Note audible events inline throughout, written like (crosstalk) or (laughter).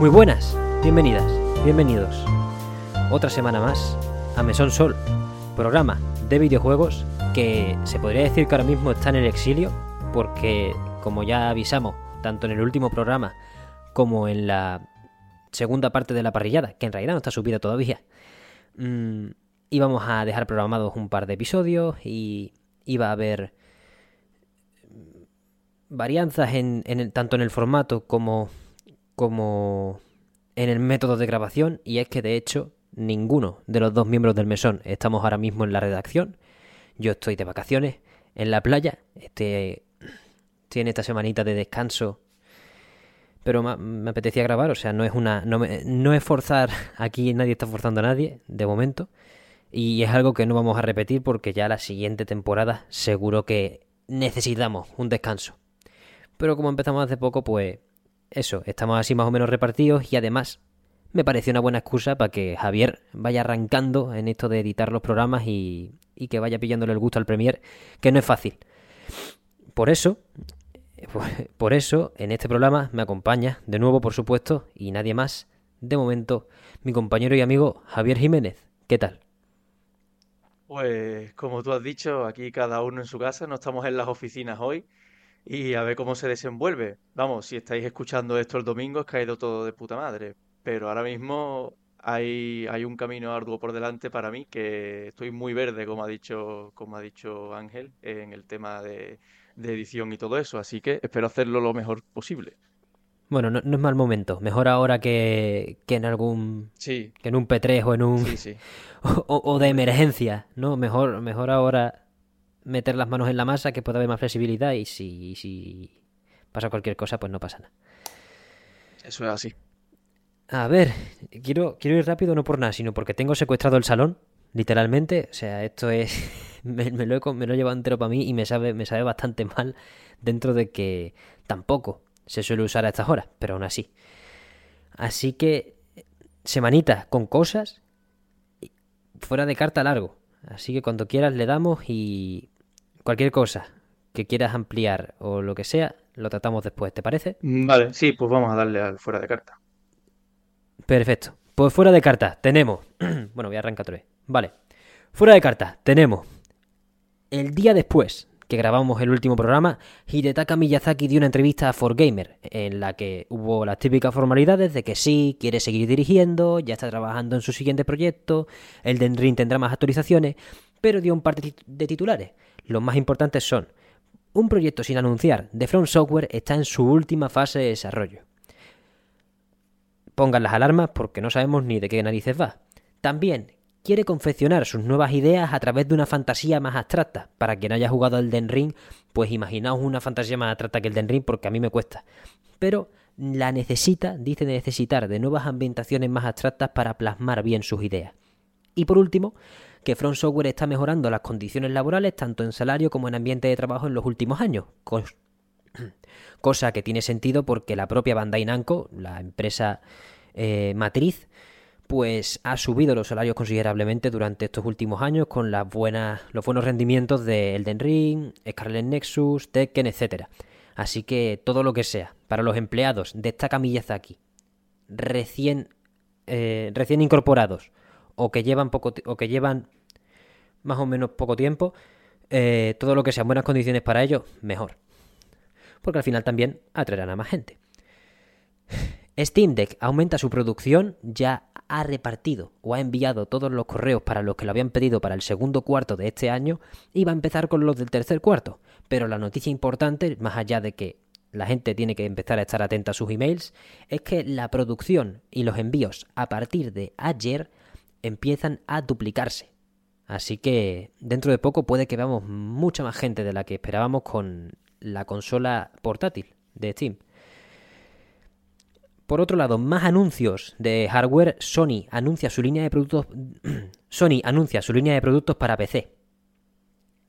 Muy buenas, bienvenidas, bienvenidos. Otra semana más a Mesón Sol, programa de videojuegos que se podría decir que ahora mismo está en el exilio porque, como ya avisamos, tanto en el último programa como en la segunda parte de la parrillada, que en realidad no está subida todavía, mmm, íbamos a dejar programados un par de episodios y iba a haber varianzas en, tanto en el formato como, como en el método de grabación y es que de hecho ninguno de los dos miembros del mesón estamos ahora mismo en la redacción. Yo estoy de vacaciones en la playa, este, estoy en esta semanita de descanso, pero me, apetecía grabar, o sea, no es una, no, no es forzar, (laughs) aquí nadie está forzando a nadie, de momento, y es algo que no vamos a repetir porque ya la siguiente temporada seguro que necesitamos un descanso. Pero como empezamos hace poco, pues eso, estamos así más o menos repartidos y además me pareció una buena excusa para que Javier vaya arrancando en esto de editar los programas y, y que vaya pillándole el gusto al Premier, que no es fácil. Por eso, (laughs) por eso, en este programa me acompaña, de nuevo por supuesto, y nadie más, de momento, mi compañero y amigo Javier Jiménez. ¿Qué tal? Pues como tú has dicho, aquí cada uno en su casa, no estamos en las oficinas hoy y a ver cómo se desenvuelve. Vamos, si estáis escuchando esto el domingo, es que ha ido todo de puta madre. Pero ahora mismo hay, hay un camino arduo por delante para mí, que estoy muy verde, como ha dicho, como ha dicho Ángel, en el tema de, de edición y todo eso. Así que espero hacerlo lo mejor posible. Bueno, no, no, es mal momento. Mejor ahora que, que en algún. Sí. Que en un P3 o en un. Sí, sí. (laughs) O, o, de emergencia, ¿no? Mejor, mejor ahora meter las manos en la masa, que pueda haber más flexibilidad y si, si pasa cualquier cosa, pues no pasa nada. Eso es así. A ver, quiero, quiero ir rápido no por nada, sino porque tengo secuestrado el salón, literalmente. O sea, esto es. (laughs) me, me, lo he, me lo he llevado entero para mí y me sabe, me sabe bastante mal dentro de que tampoco se suele usar a estas horas, pero aún así. Así que, semanita con cosas fuera de carta largo. Así que cuando quieras le damos y cualquier cosa que quieras ampliar o lo que sea, lo tratamos después, ¿te parece? Vale, sí, pues vamos a darle al fuera de carta. Perfecto. Pues fuera de carta tenemos... (clears throat) bueno, voy a arrancar otra vez. Vale. Fuera de carta tenemos... El día después que grabamos el último programa, Hidetaka Miyazaki dio una entrevista a 4Gamer, en la que hubo las típicas formalidades de que sí, quiere seguir dirigiendo, ya está trabajando en su siguiente proyecto, el Den Ring tendrá más actualizaciones, pero dio un par de titulares. Los más importantes son, un proyecto sin anunciar de From Software está en su última fase de desarrollo. Pongan las alarmas porque no sabemos ni de qué narices va. También quiere confeccionar sus nuevas ideas a través de una fantasía más abstracta. Para quien haya jugado al Den Ring, pues imaginaos una fantasía más abstracta que el Den Ring porque a mí me cuesta. Pero la necesita, dice necesitar, de nuevas ambientaciones más abstractas para plasmar bien sus ideas. Y por último, que Front Software está mejorando las condiciones laborales tanto en salario como en ambiente de trabajo en los últimos años. (clears throat) Cosa que tiene sentido porque la propia Bandai Namco, la empresa eh, matriz, pues ha subido los salarios considerablemente durante estos últimos años con los buenos rendimientos de Elden Ring, Scarlet Nexus, Tekken, etc. Así que todo lo que sea para los empleados de esta Miyazaki recién, eh, recién incorporados o que llevan poco o que llevan más o menos poco tiempo, eh, todo lo que sean buenas condiciones para ellos, mejor. Porque al final también atraerán a más gente. Steam Deck aumenta su producción, ya ha repartido o ha enviado todos los correos para los que lo habían pedido para el segundo cuarto de este año y va a empezar con los del tercer cuarto. Pero la noticia importante, más allá de que la gente tiene que empezar a estar atenta a sus emails, es que la producción y los envíos a partir de ayer empiezan a duplicarse. Así que dentro de poco puede que veamos mucha más gente de la que esperábamos con la consola portátil de Steam. Por otro lado, más anuncios de hardware. Sony anuncia su línea de productos. (clears throat) Sony anuncia su línea de productos para PC.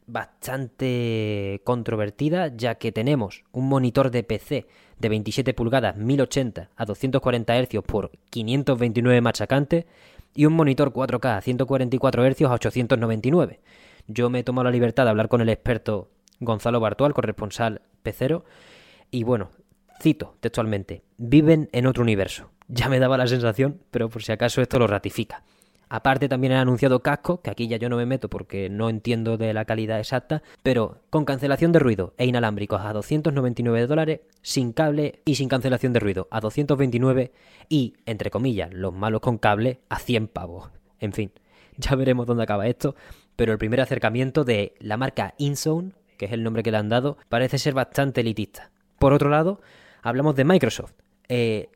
Bastante controvertida, ya que tenemos un monitor de PC de 27 pulgadas 1080 a 240 Hz por 529 machacantes y un monitor 4K a 144 Hz a 899. Yo me he tomado la libertad de hablar con el experto Gonzalo Bartual, corresponsal pecero, y bueno, cito textualmente, viven en otro universo. (laughs) Ya me daba la sensación, pero por si acaso esto lo ratifica. Aparte también han anunciado cascos, que aquí ya yo no me meto porque no entiendo de la calidad exacta, pero con cancelación de ruido e inalámbricos a 299 dólares, sin cable y sin cancelación de ruido a 229 y, entre comillas, los malos con cable a 100 pavos. En fin, (laughs) ya veremos dónde acaba esto, pero el primer acercamiento de la marca InZone, que es el nombre que le han dado, parece ser bastante elitista. Por otro lado, hablamos de Microsoft. Eh,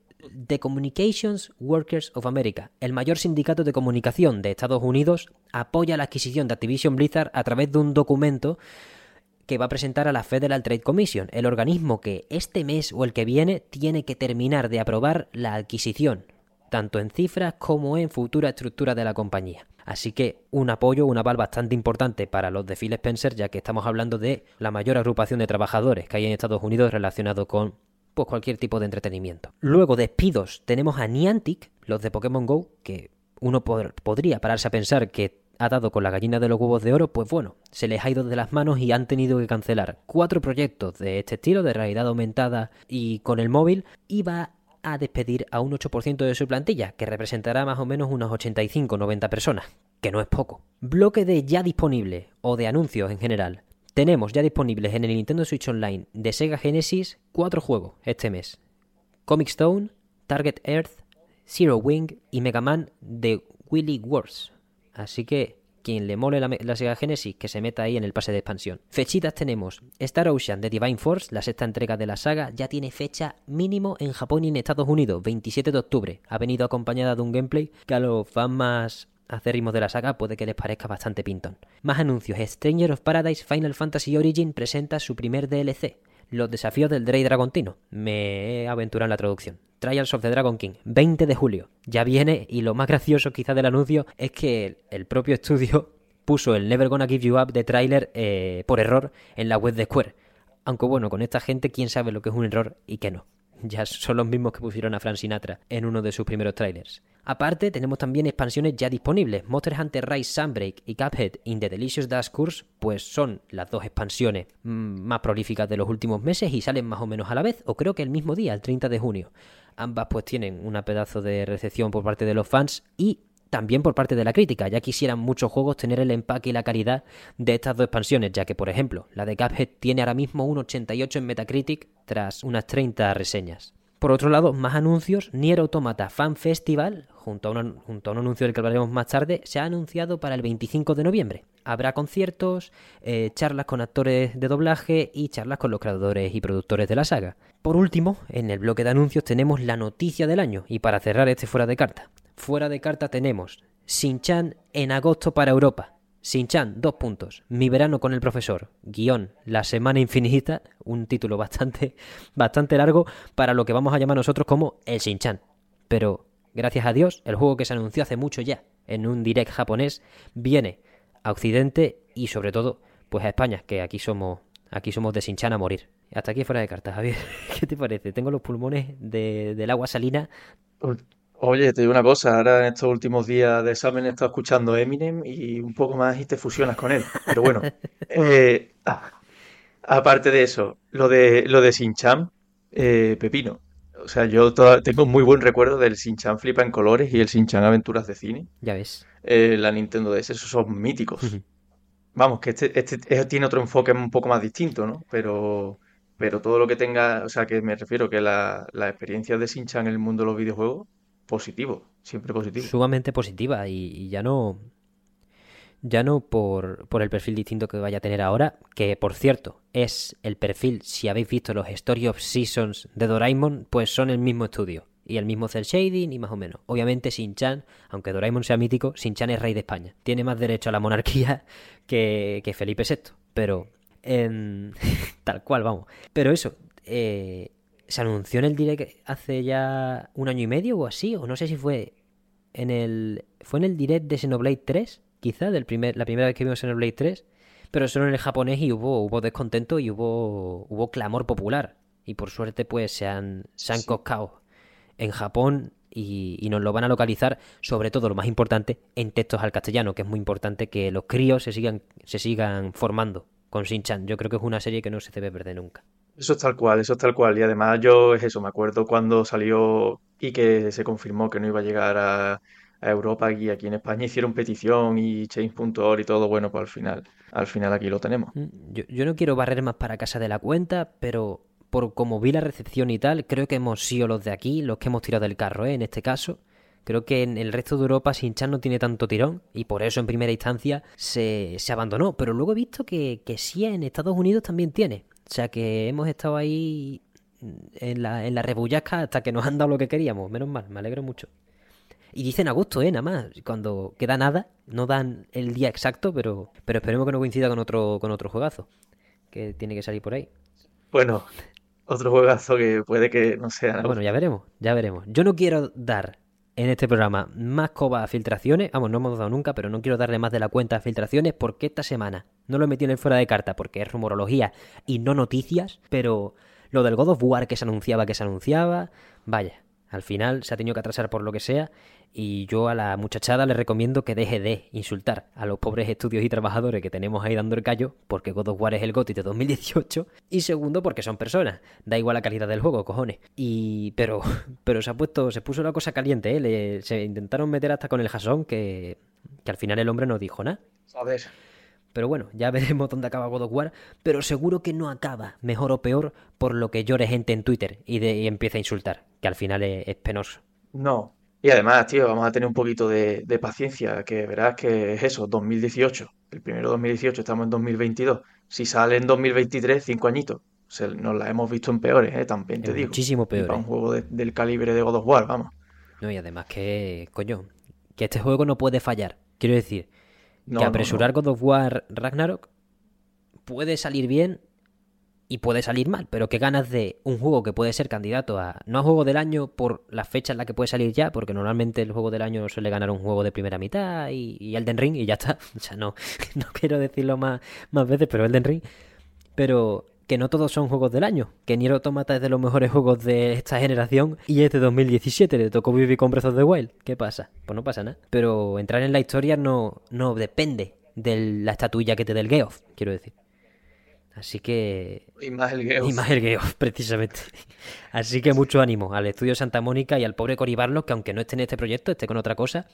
The Communications Workers of America, el mayor sindicato de comunicación de Estados Unidos, apoya la adquisición de Activision Blizzard a través de un documento que va a presentar a la Federal Trade Commission, el organismo que este mes o el que viene tiene que terminar de aprobar la adquisición, tanto en cifras como en futura estructura de la compañía. Así que un apoyo, un aval bastante importante para los de Phil Spencer, ya que estamos hablando de la mayor agrupación de trabajadores que hay en Estados Unidos relacionado con pues cualquier tipo de entretenimiento. Luego, despidos, tenemos a Niantic, los de Pokémon Go, que uno podría pararse a pensar que ha dado con la gallina de los huevos de oro, pues bueno, se les ha ido de las manos y han tenido que cancelar cuatro proyectos de este estilo, de realidad aumentada y con el móvil, y va a despedir a un 8% de su plantilla, que representará más o menos unas 85-90 personas, que no es poco. Bloque de ya disponible, o de anuncios en general. Tenemos ya disponibles en el Nintendo Switch Online de Sega Genesis cuatro juegos este mes. Comic Stone, Target Earth, Zero Wing y Mega Man de Willy Wars. Así que quien le mole la, Sega Genesis que se meta ahí en el pase de expansión. Fechitas tenemos Star Ocean de Divine Force, la sexta entrega de la saga, ya tiene fecha mínimo en Japón y en Estados Unidos, 27 de octubre. Ha venido acompañada de un gameplay que a los fans más ritmos de la saga puede que les parezca bastante pintón. Más anuncios. Stranger of Paradise Final Fantasy Origin presenta su primer DLC. Los desafíos del Drey Dragontino. Me he aventurado en la traducción. Trials of the Dragon King, 20 de julio. Ya viene y lo más gracioso quizá del anuncio es que el propio estudio (laughs) puso el Never Gonna Give You Up de trailer eh, por error en la web de Square. Aunque bueno, con esta gente quién sabe lo que es un error y qué no. Ya son los mismos que pusieron a Frank Sinatra en uno de sus primeros trailers. Aparte, tenemos también expansiones ya disponibles. Monster Hunter Rise Sunbreak y Cuphead in the Delicious Dash Course, pues son las dos expansiones mm, más prolíficas de los últimos meses y salen más o menos a la vez, o creo que el mismo día, el 30 de junio. Ambas pues tienen una pedazo de recepción por parte de los fans y también por parte de la crítica. Ya quisieran muchos juegos tener el empaque y la calidad de estas dos expansiones, ya que por ejemplo, la de Cuphead tiene ahora mismo un 88 en Metacritic tras unas 30 reseñas. Por otro lado, más anuncios, Nier Automata Fan Festival, junto a, un, junto a un anuncio del que hablaremos más tarde, se ha anunciado para el 25 de noviembre. Habrá conciertos, eh, charlas con actores de doblaje y charlas con los creadores y productores de la saga. Por último, en el bloque de anuncios tenemos la noticia del año, y para cerrar este fuera de carta. Fuera de carta tenemos Shin-Chan en agosto para Europa. Sinchan, dos puntos. Mi verano con el profesor. Guión, La semana infinita. Un título bastante, (laughs) bastante largo para lo que vamos a llamar nosotros como el Sinchan. Pero, gracias a Dios, el juego que se anunció hace mucho ya en un direct japonés viene a Occidente y sobre todo, pues a España, que aquí somos, aquí somos de Sinchan a morir. Hasta aquí fuera de cartas, Javier. (laughs) ¿Qué te parece? Tengo los pulmones del agua salina Oye, te digo una cosa, ahora en estos últimos días de examen he estado escuchando Eminem y un poco más y te fusionas con él. Pero bueno, (laughs) eh, ah, aparte de eso, lo de lo de Shin-Chan, eh, Pepino. O sea, yo tengo muy buen recuerdo del Shin-Chan Flipa en colores y el Shin-Chan Aventuras de Cine. Ya ves. Eh, la Nintendo DS, esos son míticos. Vamos, que este, este, tiene otro enfoque un poco más distinto, ¿no? Pero, pero todo lo que tenga, o sea, que me refiero que la, la experiencia de Shin-Chan en el mundo de los videojuegos positivo, siempre positivo. Sumamente positiva y, ya no ya no por, por, el perfil distinto que vaya a tener ahora, que por cierto es el perfil, si habéis visto los Story of Seasons de Doraemon, pues son el mismo estudio y el mismo cel shading y más o menos. Obviamente Shin-Chan, aunque Doraemon sea mítico, Shin-Chan es rey de España. Tiene más derecho a la monarquía (laughs) que, que Felipe VI, pero en... (laughs) tal cual, vamos. Pero eso, eh, se anunció en el direct hace ya un año y medio o así, o no sé si fue en el fue en el direct de Xenoblade 3, quizá, del primer, la primera vez que vimos Xenoblade 3, pero solo en el japonés y hubo, hubo descontento y hubo, hubo clamor popular. Y por suerte, pues se han, se han coscado en Japón y, y, nos lo van a localizar, sobre todo lo más importante, en textos al castellano, que es muy importante que los críos se sigan, se sigan formando con Shin-Chan. Yo creo que es una serie que no se debe perder nunca. Eso es tal cual, eso es tal cual. Y además yo es eso, me acuerdo cuando salió y que se confirmó que no iba a llegar a, Europa y aquí en España hicieron petición y change.org y todo, bueno, pues al final, al final aquí lo tenemos. Mm, Yo, yo no quiero barrer más para casa de la cuenta, pero por como vi la recepción y tal, creo que hemos sido los de aquí los que hemos tirado del carro, ¿eh? En este caso. Creo que en el resto de Europa Sinchan no tiene tanto tirón y por eso en primera instancia se, se abandonó. Pero luego he visto que, que sí en Estados Unidos también tiene. O sea que hemos estado ahí en la, en la rebullasca hasta que nos han dado lo que queríamos. Menos mal, me alegro mucho. Y dicen agosto, ¿eh? Nada más. Cuando queda nada, no dan el día exacto, pero, pero esperemos que no coincida con otro, con otro juegazo que tiene que salir por ahí. Bueno, otro juegazo que puede que no sea nada. Bueno, ya veremos, ya veremos. Yo no quiero dar en este programa más coba a filtraciones. Vamos, no hemos dado nunca, pero no quiero darle más de la cuenta a filtraciones porque esta semana no lo he metido en fuera de carta porque es rumorología y no noticias. Pero lo del God of War que se anunciaba, que se anunciaba, vaya, al final se ha tenido que atrasar por lo que sea. Y yo a la muchachada le recomiendo que deje de insultar a los pobres estudios y trabajadores que tenemos ahí dando el callo, porque God of War es el GOTY de 2018, y segundo porque son personas, da igual la calidad del juego, cojones. Y pero pero se ha puesto se puso la cosa caliente, ¿eh? Le- se intentaron meter hasta con el jasón que que al final el hombre no dijo nada. Joder. Pero bueno, ya (laughs) veremos dónde acaba God of War, pero seguro que no acaba mejor o peor por lo que llore gente en Twitter y, de, y empieza a insultar, que al final es, es penoso. No. Y además, tío, vamos a tener un poquito de, de paciencia, que verás que es eso, 2018. El primero 2018, estamos en 2022. Si sale en 2023, cinco añitos. Se, nos la hemos visto en peores, ¿eh? También te Es digo. muchísimo peor. para ¿eh? un juego de- del calibre de God of War, vamos. No, y además que, coño, que este juego no puede fallar. Quiero decir, No, que no, apresurar no. God of War Ragnarok puede salir bien y puede salir mal, pero qué ganas de un juego que puede ser candidato a, no a juego del año por la fecha en la que puede salir ya, porque normalmente el juego del año suele ganar un juego de primera mitad y, y Elden Ring y ya está. (laughs) O sea, no, (laughs) no quiero decirlo más, más veces, pero Elden Ring. Pero que no todos son juegos del año. Que Nier Automata es de los mejores juegos de esta generación y es de 2017. Le tocó vivir con Breath of the Wild. ¿Qué pasa? Pues no pasa nada. Pero entrar en la historia no, no depende de la estatuilla que te dé el Geoff, quiero decir. Así que... Y más el Y Geoff. más el Geoff, (laughs) precisamente. Así que mucho ánimo al estudio Santa Mónica y al pobre Cory Barlog, que aunque no esté en este proyecto, esté con otra cosa,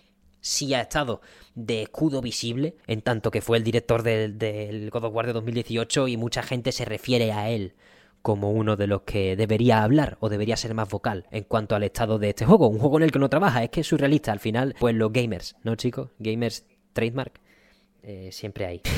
sí ha estado de escudo visible, en tanto que fue el director del, God of War de 2018 y mucha gente se refiere a él como uno de los que debería hablar o debería ser más vocal en cuanto al estado de este juego. Un juego en el que no trabaja, es que es surrealista. Al final, pues los gamers, ¿no, chicos? Gamers trademark, eh, siempre hay. (laughs)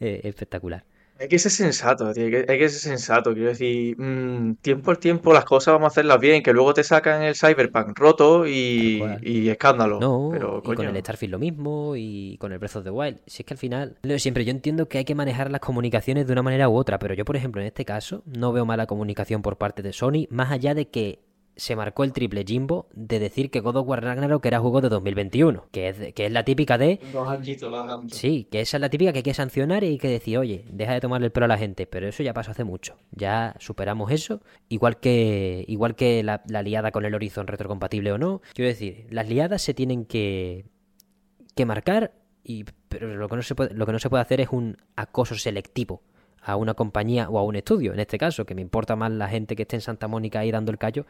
Eh, espectacular. Hay que ser sensato, tío, hay que, hay que ser sensato. Quiero decir, mm, tiempo al tiempo las cosas vamos a hacerlas bien, que luego te sacan el Cyberpunk roto y, escándalo. No, Pero, y con el Starfield lo mismo, y con el Breath of the Wild. Si es que al final, siempre, yo entiendo que hay que manejar las comunicaciones de una manera u otra, pero yo, por ejemplo, en este caso, no veo mala comunicación por parte de Sony, más allá de que se marcó el triple Jimbo de decir que God of War Ragnarok era juego de 2021, que es, que es la típica de dos añitos la han- Sí, que esa es la típica que hay que sancionar y hay que decir, oye, deja de tomarle el pelo a la gente, pero eso ya pasó hace mucho. Ya superamos eso, igual que igual que la, la liada con el Horizon retrocompatible o no. Quiero decir, las liadas se tienen que, que marcar, y, pero lo que, no se puede, lo que no se puede hacer es un acoso selectivo a una compañía o a un estudio, en este caso, que me importa más la gente que esté en Santa Mónica ahí dando el callo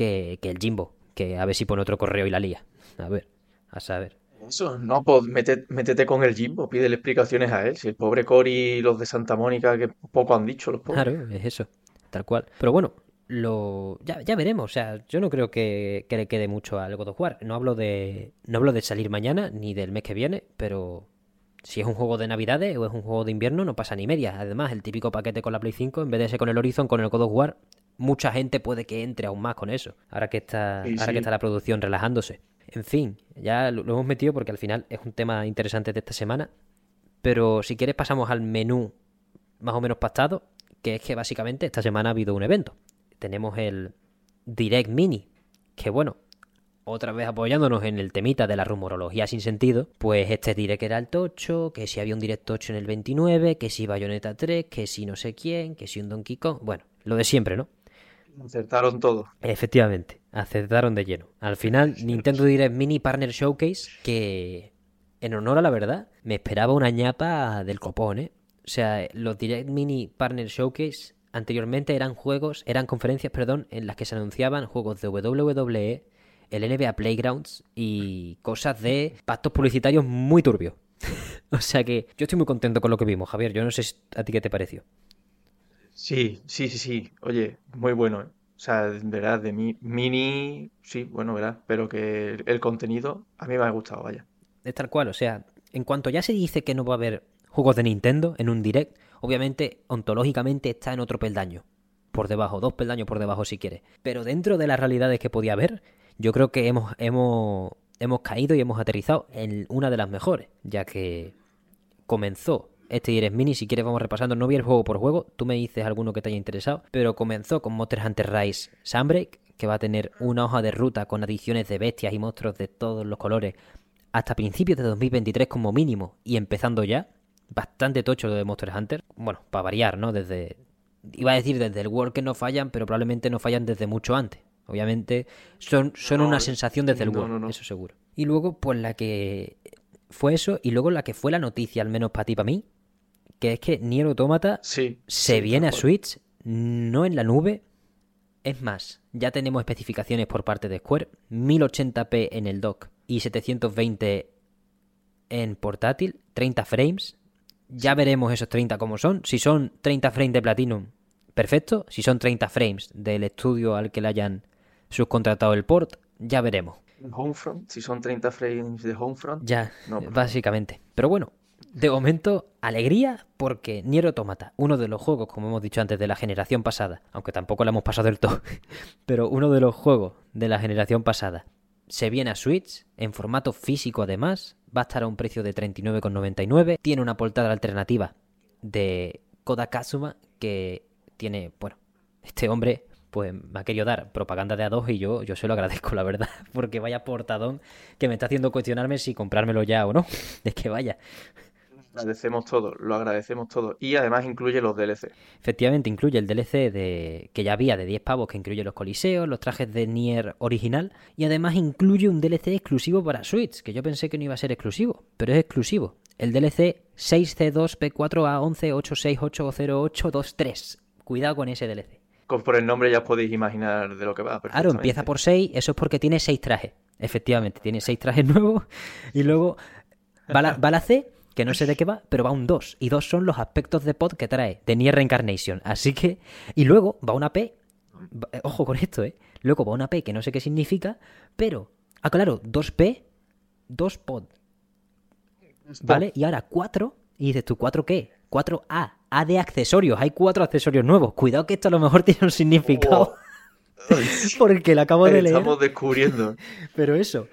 que, que el Jimbo, que a ver si pone otro correo y la lía. A ver, a saber. Eso, no, pues métete con el Jimbo, pídele explicaciones a él. Si el pobre Cory y los de Santa Mónica, que poco han dicho los pobres. Claro, es eso, tal cual. Pero bueno, lo ya, ya veremos. O sea, yo no creo que, que le quede mucho al God of War. No hablo de no hablo de salir mañana ni del mes que viene, pero si es un juego de Navidades o es un juego de invierno, no pasa ni media. Además, el típico paquete con la Play 5, en vez de ser con el Horizon, con el God of War, mucha gente puede que entre aún más con eso. Ahora que está, Sí, ahora sí. que está la producción relajándose. En fin, ya lo, lo hemos metido porque al final es un tema interesante de esta semana. Pero si quieres pasamos al menú más o menos pactado, que es que básicamente esta semana ha habido un evento. Tenemos el Direct Mini, que bueno, otra vez apoyándonos en el temita de la rumorología sin sentido, pues este Direct era el tocho, que si había un Direct tocho en el 29, que si Bayonetta 3, que si no sé quién, que si un Donkey Kong, bueno, lo de siempre, ¿no? Acertaron todo. Efectivamente, acertaron de lleno. Al final, Nintendo Direct Mini Partner Showcase, que en honor a la verdad, me esperaba una ñapa del copón, ¿eh? O sea, los Direct Mini Partner Showcase anteriormente eran juegos, eran conferencias, perdón, en las que se anunciaban juegos de WWE, el NBA Playgrounds y cosas de pactos publicitarios muy turbios. (laughs) o sea que yo estoy muy contento con lo que vimos, Javier. Yo no sé a ti qué te pareció. Sí, sí, sí, sí. Oye, muy bueno. ¿eh? O sea, verás, de mi mini, sí, bueno, verás, pero que el, el contenido a mí me ha gustado, vaya. Es tal cual, o sea, en cuanto ya se dice que no va a haber juegos de Nintendo en un direct, obviamente, ontológicamente está en otro peldaño. Por debajo, dos peldaños por debajo si quieres. Pero dentro de las realidades que podía haber, yo creo que hemos, hemos, hemos caído y hemos aterrizado en una de las mejores, ya que comenzó este Direct Mini, si quieres vamos repasando, no vi el juego por juego, tú me dices alguno que te haya interesado, pero comenzó con Monster Hunter Rise Sunbreak, que va a tener una hoja de ruta con adiciones de bestias y monstruos de todos los colores hasta principios de 2023 como mínimo y empezando ya. Bastante tocho lo de Monster Hunter. Bueno, para variar, ¿no? Desde... Iba a decir desde el World que no fallan, pero probablemente no fallan desde mucho antes. Obviamente son, son No, una sensación desde el no, World, no, eso seguro. Y luego, pues la que fue eso, y luego la que fue la noticia, al menos para ti, para mí, que es que Nier Automata Sí, se sí, viene a. Switch, no en la nube. Es más, ya tenemos especificaciones por parte de Square, 1080p en el dock y 720 en portátil, 30 frames. Ya veremos esos 30 como son. Si son 30 frames de Platinum, perfecto. Si son 30 frames del estudio al que le hayan subcontratado el port, ya veremos. Homefront, si son 30 frames de Homefront, Ya, No, básicamente. Pero bueno, de momento, alegría porque Nier Automata, uno de los juegos, como hemos dicho antes, de la generación pasada, aunque tampoco la hemos pasado del todo, (laughs) pero uno de los juegos de la generación pasada, se viene a Switch, en formato físico además, va a estar a un precio de 39,99, tiene una portada alternativa de Koda Kazuma, que tiene, bueno, (laughs) este hombre pues me ha querido dar propaganda de A2 y yo, yo se lo agradezco, la verdad, (laughs) porque vaya portadón que me está haciendo cuestionarme si comprármelo ya o no. Es que vaya. Agradecemos todo, lo agradecemos todo. Y además incluye los DLC. Efectivamente, incluye el DLC de que ya había de 10 pavos, que incluye los coliseos, los trajes de Nier original, y además incluye un DLC exclusivo para Switch, que yo pensé que no iba a ser exclusivo, pero es exclusivo. El DLC 6C2P4A1186800823. Cuidado con ese DLC. Con por el nombre ya os podéis imaginar de lo que va. Claro, empieza por 6, eso es porque tiene 6 trajes. Efectivamente, tiene 6 trajes (laughs) nuevos. Y luego va la, va la C, que no sé de qué va, pero va un 2. Y 2 son los aspectos de pod que trae, de Nier Reincarnation. Así que. Y luego va una P. eh, Ojo con esto, ¿eh? Luego va una P que no sé qué significa, pero. Ah, claro, 2P, 2 pod. ¿Vale? Y ahora 4. Y dices tú, ¿4 qué? 4A. A de accesorios. Hay 4 accesorios nuevos. Cuidado que esto a lo mejor (laughs) tiene un significado. Oh. (laughs) Porque lo acabo de leer. Estamos descubriendo. (laughs) Pero eso.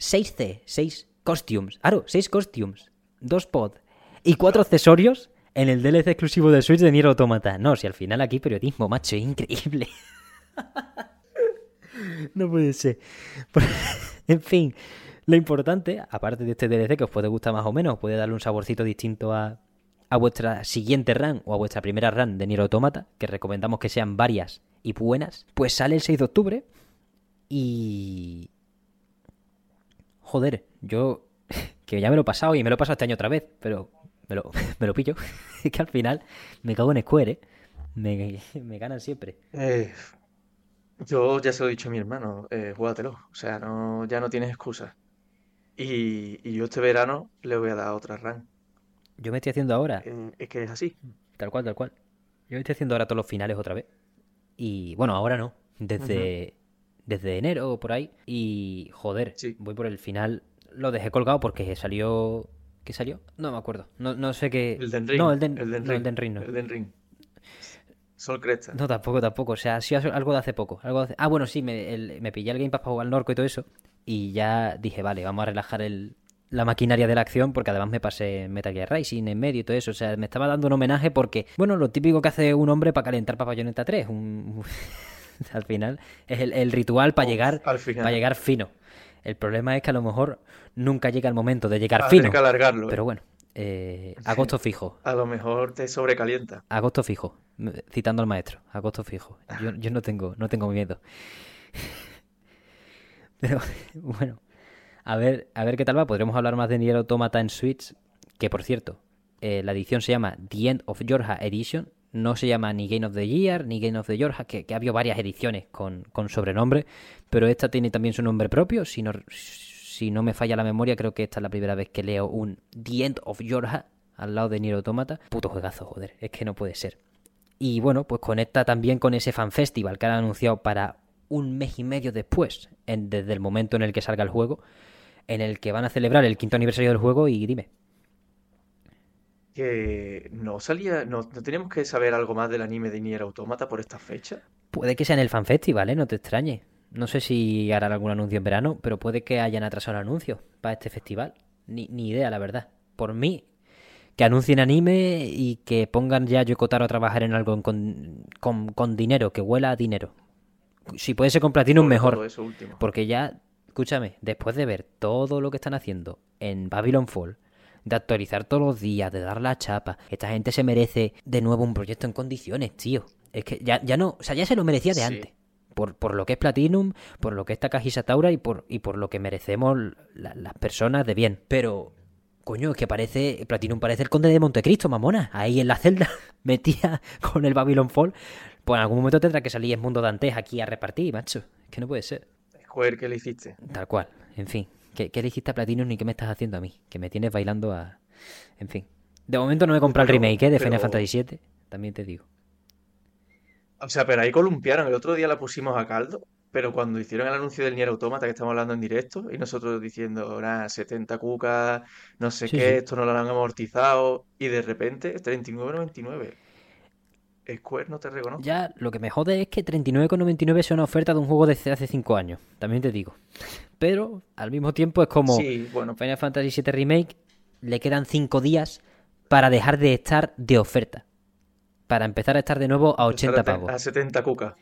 6C, 6 costumes. Claro, 6 costumes. 2 pod. Y 4 accesorios en el DLC exclusivo de Switch de Nier Automata. No, si al final aquí periodismo, macho, es increíble. (laughs) no puede ser. (laughs) en fin, lo importante, aparte de este DLC que os puede gustar más o menos, puede darle un saborcito distinto a, a vuestra siguiente run o a vuestra primera run de Nier Automata, que recomendamos que sean varias y buenas, pues sale el 6 de octubre y... Joder, yo que ya me lo he pasado y me lo he pasado este año otra vez, pero me lo, (laughs) me lo pillo. (laughs) es que al final me cago en Square, ¿eh? Me, (laughs) me ganan siempre. Eh, yo ya se lo he dicho a mi hermano, eh, júgatelo. O sea, no, ya no tienes excusa. Y, y yo este verano le voy a dar otra run. Yo me estoy haciendo ahora, Eh, es que es así. tal cual, tal cual. Yo me estoy haciendo ahora todos los finales otra vez. Y bueno, ahora no. Desde, desde enero o por ahí. Y joder, Sí. voy por el final. Lo dejé colgado porque salió. ¿Qué salió? No me acuerdo. No, no sé qué. El Den Ring. No, el Den, el Den no, el Ring. Den Ring no. El Den Ring. Sol Cresta. No, tampoco, tampoco. O sea, ha sido algo de hace poco. Algo de hace- Ah, bueno, sí, me, el- me pillé el Game Pass para jugar al Norco y todo eso. Y ya dije, vale, vamos a relajar el, la maquinaria de la acción porque además me pasé Metal Gear Rising en medio y todo eso. O sea, me estaba dando un homenaje porque, bueno, lo típico que hace un hombre para calentar para Bayonetta 3. un- (laughs) Al final es el, el ritual para Oh, llegar, para llegar fino. El problema es que a lo mejor nunca llega el momento de llegar Habrá fino. que alargarlo. Pero bueno, eh, agosto fijo. A lo mejor te sobrecalienta. Agosto fijo, citando al maestro, agosto fijo. Yo, yo no tengo, no tengo miedo. (laughs) Pero bueno, a ver, a ver qué tal va. Podremos hablar más de Nier Automata en Switch, que por cierto, eh, la edición se llama The End of Georgia Edition, No se llama ni Game of the Year ni Game of the Year, que, ha habido varias ediciones con, sobrenombre, pero esta tiene también su nombre propio. Si no, me falla la memoria, creo que esta es la primera vez que leo un The End of Yorha al lado de Nier Automata. Puto juegazo, joder, es que no puede ser. Y bueno, pues conecta también con ese fan festival que han anunciado para un mes y medio después, desde el momento en el que salga el juego, en el que van a celebrar el quinto aniversario del juego y dime. Que no salía, no, teníamos que saber algo más del anime de Nier Automata por esta fecha. Puede que sea en el fan festival, ¿eh? No te extrañe. No sé si harán algún anuncio en verano, pero puede que hayan atrasado el anuncio para este festival. Ni, ni idea, la verdad. Por mí, que anuncien anime y que pongan ya a Yokotaro a trabajar en algo con, con, dinero, que huela a dinero. Si puede ser con Platinum, mejor. Porque ya, escúchame, después de ver todo lo que están haciendo en Babylon Fall, de actualizar todos los días, de dar la chapa, esta gente se merece de nuevo un proyecto en condiciones, tío. Es que ya, ya no, o sea, ya se lo merecía de antes. Por, por, lo que es Platinum, por lo que es Takahisa Taura y por, y por lo que merecemos las personas de bien. Pero Coño, es que parece. Platinum parece el conde de Montecristo, mamona. Ahí en la celda, (laughs) metía con el Babylon Fall. Pues en algún momento tendrá que salir el mundo Dantes aquí a repartir, macho. Es que no puede ser. Joder, ¿qué le hiciste? Tal cual. En fin. ¿Qué, le hiciste a Platinum ni qué me estás haciendo a mí? Que me tienes bailando a. En fin. De momento no me he comprado el remake ¿eh? de Final Fantasy VII. También te digo. O sea, pero ahí columpiaron. El otro día la pusimos a caldo. Pero cuando hicieron el anuncio del Nier Automata, que estamos hablando en directo, y nosotros diciendo, nada, 70 cucas, no sé qué, esto no lo han amortizado, y de repente 39,99. No te reconoce. Ya, lo que me jode es que 39,99 es una oferta de un juego desde hace 5 años, también te digo. Pero al mismo tiempo es como bueno. Final Fantasy VII Remake, le quedan 5 días para dejar de estar de oferta. Para empezar a estar de nuevo a 80 pavos. A 70 cucas.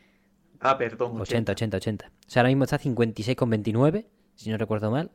Ah, perdón. 80, 80, 80. O sea, ahora mismo está 56,29, si no recuerdo mal.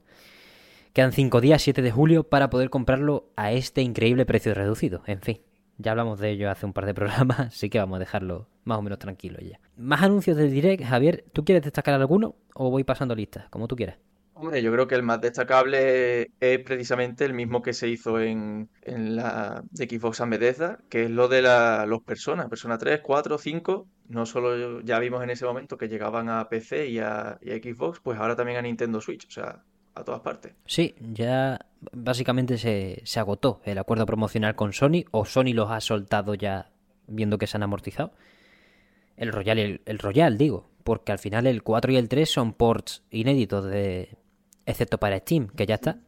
Quedan 5 días, 7 de julio, para poder comprarlo a este increíble precio reducido. En fin, ya hablamos de ello hace un par de programas, (laughs) así que vamos a dejarlo más o menos tranquilo ya. Más anuncios del Direct, Javier, ¿tú quieres destacar alguno o voy pasando listas? Como tú quieras. Hombre, yo creo que el más destacable es precisamente el mismo que se hizo en, la de Xbox and Bethesda, que es lo de los personas, Persona 3, 4, 5. No solo ya vimos en ese momento que llegaban a PC y a, Xbox, pues ahora también a Nintendo Switch, o sea, a todas partes. Sí, ya básicamente se, se agotó el acuerdo promocional con Sony, o Sony los ha soltado ya viendo que se han amortizado. El Royal, el, el Royal, digo, porque al final el 4 y el 3 son ports inéditos de, excepto para Steam, que ya está.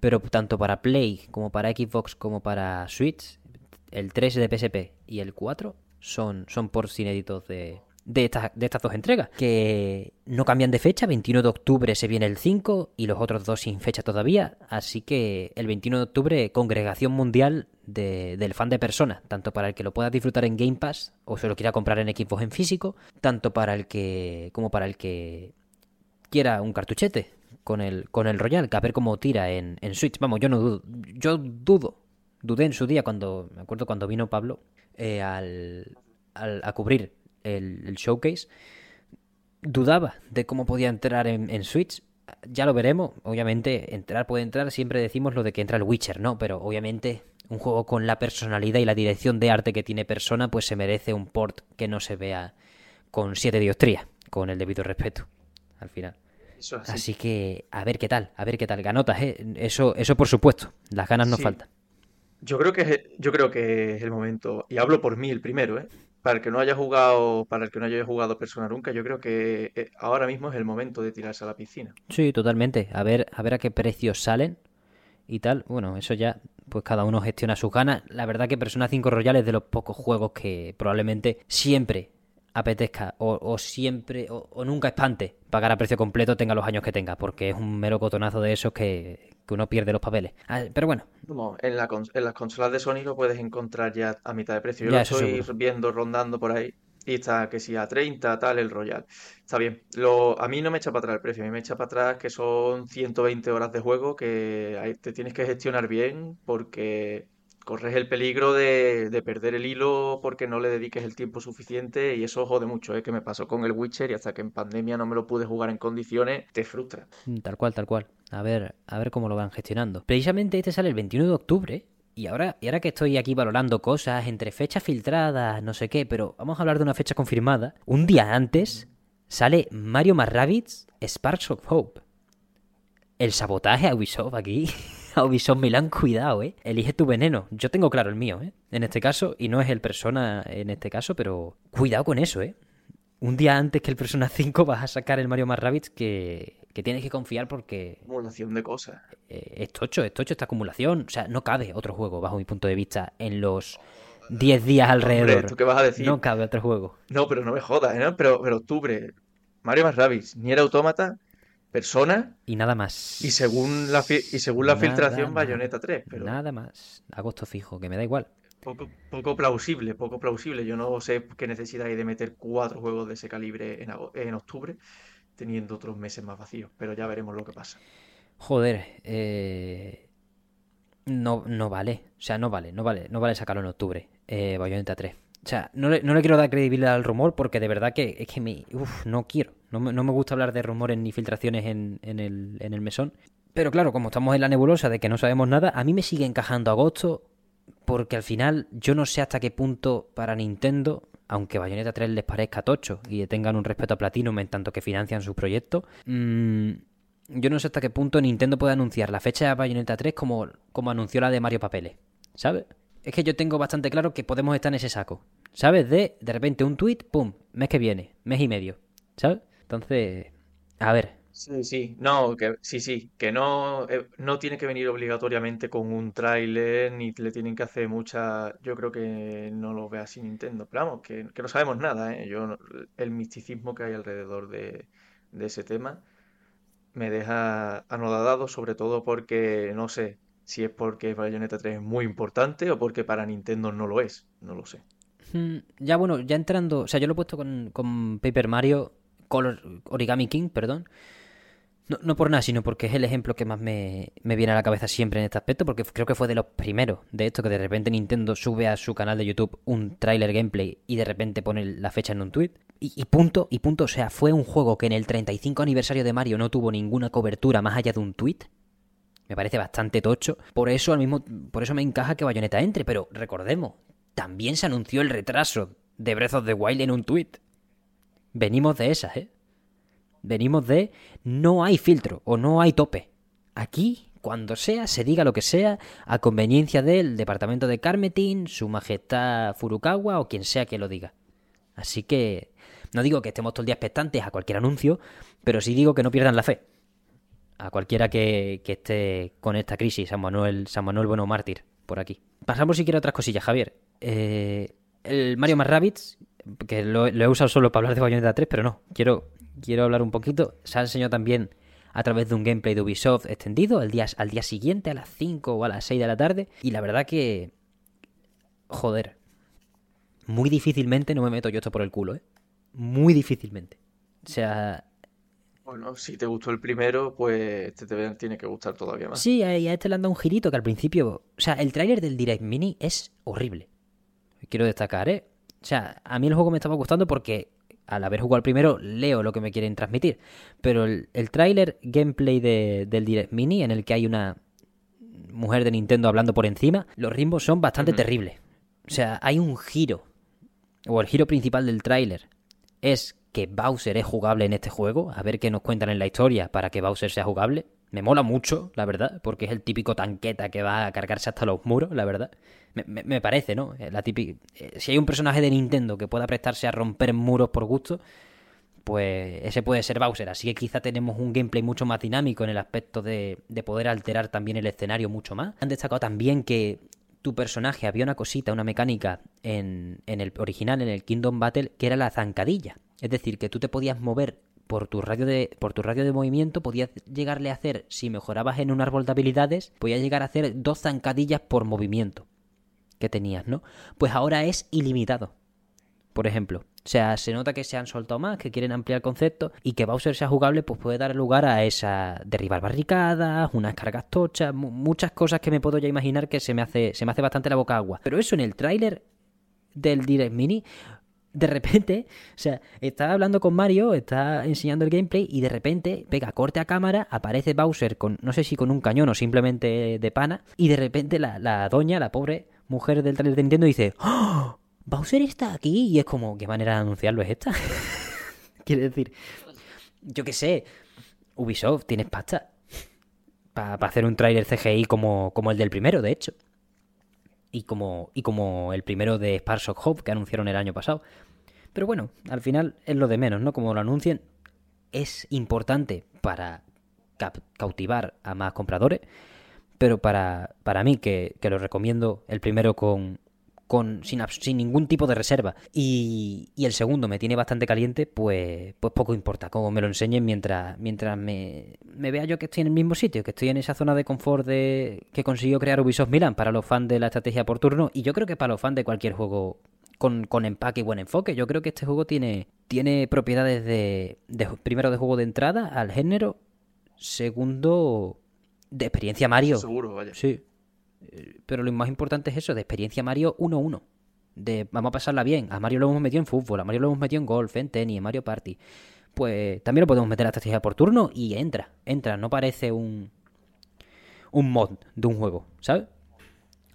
Pero tanto para Play como para Xbox como para Switch, el 3 de PSP y el 4 son, son por inéditos de, de, estas, de estas dos entregas, que no cambian de fecha, 21 de octubre se viene el 5 y los otros dos sin fecha todavía, así que el 21 de octubre congregación mundial del fan de personas, tanto para el que lo pueda disfrutar en Game Pass o se lo quiera comprar en Xbox en físico, tanto para el que como para el que quiera un cartuchete con el, con el Royal, que a ver cómo tira en, en Switch. Vamos, yo no dudo, yo dudo, dudé en su día cuando, me acuerdo cuando vino Pablo eh, al, a cubrir el, showcase, dudaba de cómo podía entrar en, en Switch. Ya lo veremos, obviamente entrar puede entrar, siempre decimos lo de que entra el Witcher, ¿no? Pero obviamente un juego con la personalidad y la dirección de arte que tiene persona, pues se merece un port que no se vea con siete diostrías, con el debido respeto, al final así. que a ver qué tal, a ver qué tal. Ganotas, ¿eh? Eso, eso por supuesto. Las ganas nos faltan. Yo creo que es, yo creo que es el momento, y hablo por mí el primero, ¿eh? Para el que no haya jugado, para el que no haya jugado Persona nunca, yo creo que eh, ahora mismo es el momento de tirarse a la piscina. Sí, totalmente. A ver, a ver a qué precios salen y tal. Bueno, eso ya, pues cada uno gestiona sus ganas. La verdad que Persona 5 Royal es de los pocos juegos que probablemente siempre apetezca o, siempre o, nunca espante pagar a precio completo tenga los años que tenga, porque es un mero cotonazo de esos que, uno pierde los papeles. Ah, pero bueno. en, la, en las consolas de Sony lo puedes encontrar ya a mitad de precio. Yo lo estoy viendo rondando por ahí y está que si a 30, tal, el Royal. Está bien. Lo, a mí no me echa para atrás el precio, a mí me echa para atrás que son 120 horas de juego que te tienes que gestionar bien porque corres el peligro de, perder el hilo porque no le dediques el tiempo suficiente y eso jode mucho, ¿eh? que me pasó con el Witcher y hasta que en pandemia no me lo pude jugar en condiciones, te frustra. Mm, tal cual, tal cual. A ver, a ver cómo lo van gestionando. Precisamente este sale el 21 de octubre Y ahora, y ahora que estoy aquí valorando cosas entre fechas filtradas, no sé qué, pero vamos a hablar de una fecha confirmada. Un día antes sale Mario más Sparks of Hope. El sabotaje a Ubisoft aquí. (laughs) A (laughs) Ubisoft Milan, cuidado, ¿eh? Elige tu veneno. Yo tengo claro el mío, ¿eh? En este caso, y no es el Persona en este caso, pero cuidado con eso, ¿eh? Un día antes que el Persona 5 vas a sacar el Mario más Rabbids que, que tienes que confiar porque... Acumulación de cosas. Eh, es tocho, es tocho esta acumulación. O sea, no cabe otro juego, bajo mi punto de vista, en los 10 días alrededor. Hombre, ¿tú qué vas a decir? No cabe otro juego. No, pero no me jodas, ¿eh? Pero, pero octubre, Mario más Rabbids, Nier Automata, Persona Y nada más. y según la, y según la Nada filtración más. Bayonetta 3. Pero Nada más. Agosto fijo, que me da igual. poco, poco plausible, poco plausible. Yo no sé qué necesidad hay de meter cuatro juegos de ese calibre en, en octubre, teniendo otros meses más vacíos. Pero ya veremos lo que pasa. Joder, eh... no, no vale. O sea, no vale, no vale, no vale sacarlo en octubre. Eh, Bayonetta 3. O sea, no le, no le quiero dar credibilidad al rumor porque de verdad que es que me, uf, no quiero. No me, no me gusta hablar de rumores ni filtraciones en, en el, en el mesón. Pero claro, como estamos en la nebulosa de que no sabemos nada, a mí me sigue encajando agosto porque al final yo no sé hasta qué punto para Nintendo, aunque Bayonetta 3 les parezca tocho y tengan un respeto a Platinum en tanto que financian sus proyectos, mm, yo no sé hasta qué punto Nintendo puede anunciar la fecha de Bayonetta 3 como, como anunció la de Mario Papeles, ¿sabes? Es que yo tengo bastante claro que podemos estar en ese saco, ¿sabes? De de repente un tweet, pum, mes que viene, mes y medio, ¿sabes? Entonces, a ver, Sí, sí, no, que sí, sí, que no, eh, no tiene que venir obligatoriamente con un tráiler, ni le tienen que hacer mucha, yo creo que no lo ve así Nintendo, pero vamos, que, que no sabemos nada, ¿eh? Yo, el misticismo que hay alrededor de, de ese tema me deja anodadado, sobre todo porque no sé si es porque Bayonetta 3 es muy importante o porque para Nintendo no lo es, no lo sé. Mm, Ya bueno, ya entrando, o sea, yo lo he puesto con, con Paper Mario, Color Origami King, perdón. No, por nada, sino porque es el ejemplo que más me, me viene a la cabeza siempre en este aspecto, porque creo que fue de los primeros de esto que de repente Nintendo sube a su canal de YouTube un trailer gameplay y de repente pone la fecha en un tweet. Y, y punto, y punto, o sea, fue un juego que en el 35 aniversario de Mario no tuvo ninguna cobertura más allá de un tweet. Me parece bastante tocho. Por eso, al mismo, por eso me encaja que Bayonetta entre, pero recordemos, también se anunció el retraso de Breath of the Wild en un tweet. Venimos de esas, ¿eh? Venimos de no hay filtro o no hay tope. Aquí, cuando sea, se diga lo que sea, a conveniencia del departamento de Carmetin, su majestad Furukawa o quien sea que lo diga. Así que no digo que estemos todo el día expectantes a cualquier anuncio, pero sí digo que no pierdan la fe. A cualquiera que, que esté con esta crisis, San Manuel, San Manuel Bueno Mártir, por aquí. Pasamos si quiere otras cosillas, Javier. Eh, el Mario más Rabbids, que lo, lo he usado solo para hablar de Bayonetta 3, pero no, quiero, quiero hablar un poquito. Se ha enseñado también a través de un gameplay de Ubisoft extendido al día, al día siguiente, a las 5 o a las 6 de la tarde. Y la verdad que... Joder. Muy difícilmente no me meto yo esto por el culo, ¿eh? Muy difícilmente. O sea, Bueno, si te gustó el primero, pues este te tiene que gustar todavía más. Sí, a este le han dado un girito que al principio. O sea, el tráiler del Direct Mini es horrible. Quiero destacar, ¿eh? O sea, a mí el juego me estaba gustando porque al haber jugado el primero leo lo que me quieren transmitir. Pero el, el tráiler gameplay de- del Direct Mini, en el que hay una mujer de Nintendo hablando por encima, los ritmos son bastante terribles. O sea, hay un giro. O el giro principal del tráiler es que Bowser es jugable en este juego. A ver qué nos cuentan en la historia para que Bowser sea jugable. Me mola mucho, la verdad, porque es el típico tanqueta que va a cargarse hasta los muros, la verdad. Me, me- parece, ¿no? La típica... eh, Si hay un personaje de Nintendo que pueda prestarse a romper muros por gusto, pues ese puede ser Bowser. Así que quizá tenemos un gameplay mucho más dinámico en el aspecto de, de poder alterar también el escenario mucho más. Han destacado también que tu personaje había una cosita, una mecánica en, en el original, en el Kingdom Battle, que era la zancadilla. Es decir, que tú te podías mover por tu radio de, por tu radio de movimiento, podías llegarle a hacer, si mejorabas en un árbol de habilidades, podías llegar a hacer dos zancadillas por movimiento que tenías, ¿no? Pues ahora es ilimitado por ejemplo. O sea, se nota que se han soltado más, que quieren ampliar el concepto y que Bowser sea jugable, pues puede dar lugar a esa derribar barricadas, unas cargas tochas, mu- muchas cosas que me puedo ya imaginar que se me hace se me hace bastante la boca agua. Pero eso en el tráiler del Direct Mini de repente, o sea, está hablando con Mario, está enseñando el gameplay y de repente pega corte a cámara, aparece Bowser con, no sé si con un cañón o simplemente de pana, y de repente la, doña, la pobre mujer del trailer de Nintendo dice, ¡Oh! Bowser está aquí y es como, ¿qué manera de anunciarlo es esta? (laughs) Quiere decir, yo qué sé, Ubisoft, tienes pasta para hacer un trailer CGI como, como el del primero, de hecho y como, y como el primero de Sparks of Hope que anunciaron el año pasado. Pero bueno, al final es lo de menos, ¿no? Como lo anuncien, es importante para cautivar a más compradores, pero para, para mí, que, que lo recomiendo el primero con, con, sin, sin ningún tipo de reserva. Y, y, el segundo me tiene bastante caliente, pues, pues poco importa cómo me lo enseñen mientras, mientras me, me, vea yo que estoy en el mismo sitio, que estoy en esa zona de confort de, que consiguió crear Ubisoft Milan para los fans de la estrategia por turno y yo creo que para los fans de cualquier juego con, con empaque y buen enfoque. Yo creo que este juego tiene, tiene propiedades de, de primero de juego de entrada al género, segundo de experiencia Mario. Seguro, vaya. Sí, pero lo más importante es eso, de experiencia Mario 1-1. De vamos a pasarla bien. A Mario lo hemos metido en fútbol, a Mario lo hemos metido en golf, en tenis, en Mario Party. Pues también lo podemos meter a estrategia por turno y entra, entra. No parece un, un mod de un juego, ¿sabes?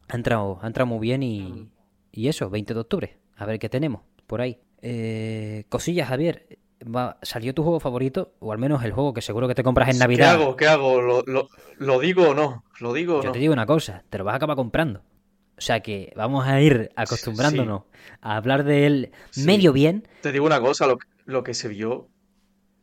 Ha entrado, ha entrado muy bien y, y eso, 20 de octubre. A ver qué tenemos por ahí. Eh, cosillas, Javier salió tu juego favorito, o al menos el juego que seguro que te compras en Navidad. ¿Qué hago? ¿Qué hago? ¿Lo, digo o no? ¿Lo digo Yo te digo una cosa, te lo vas a acabar comprando. O sea que vamos a ir acostumbrándonos a hablar de él medio bien. Te digo una cosa, lo, lo que se vio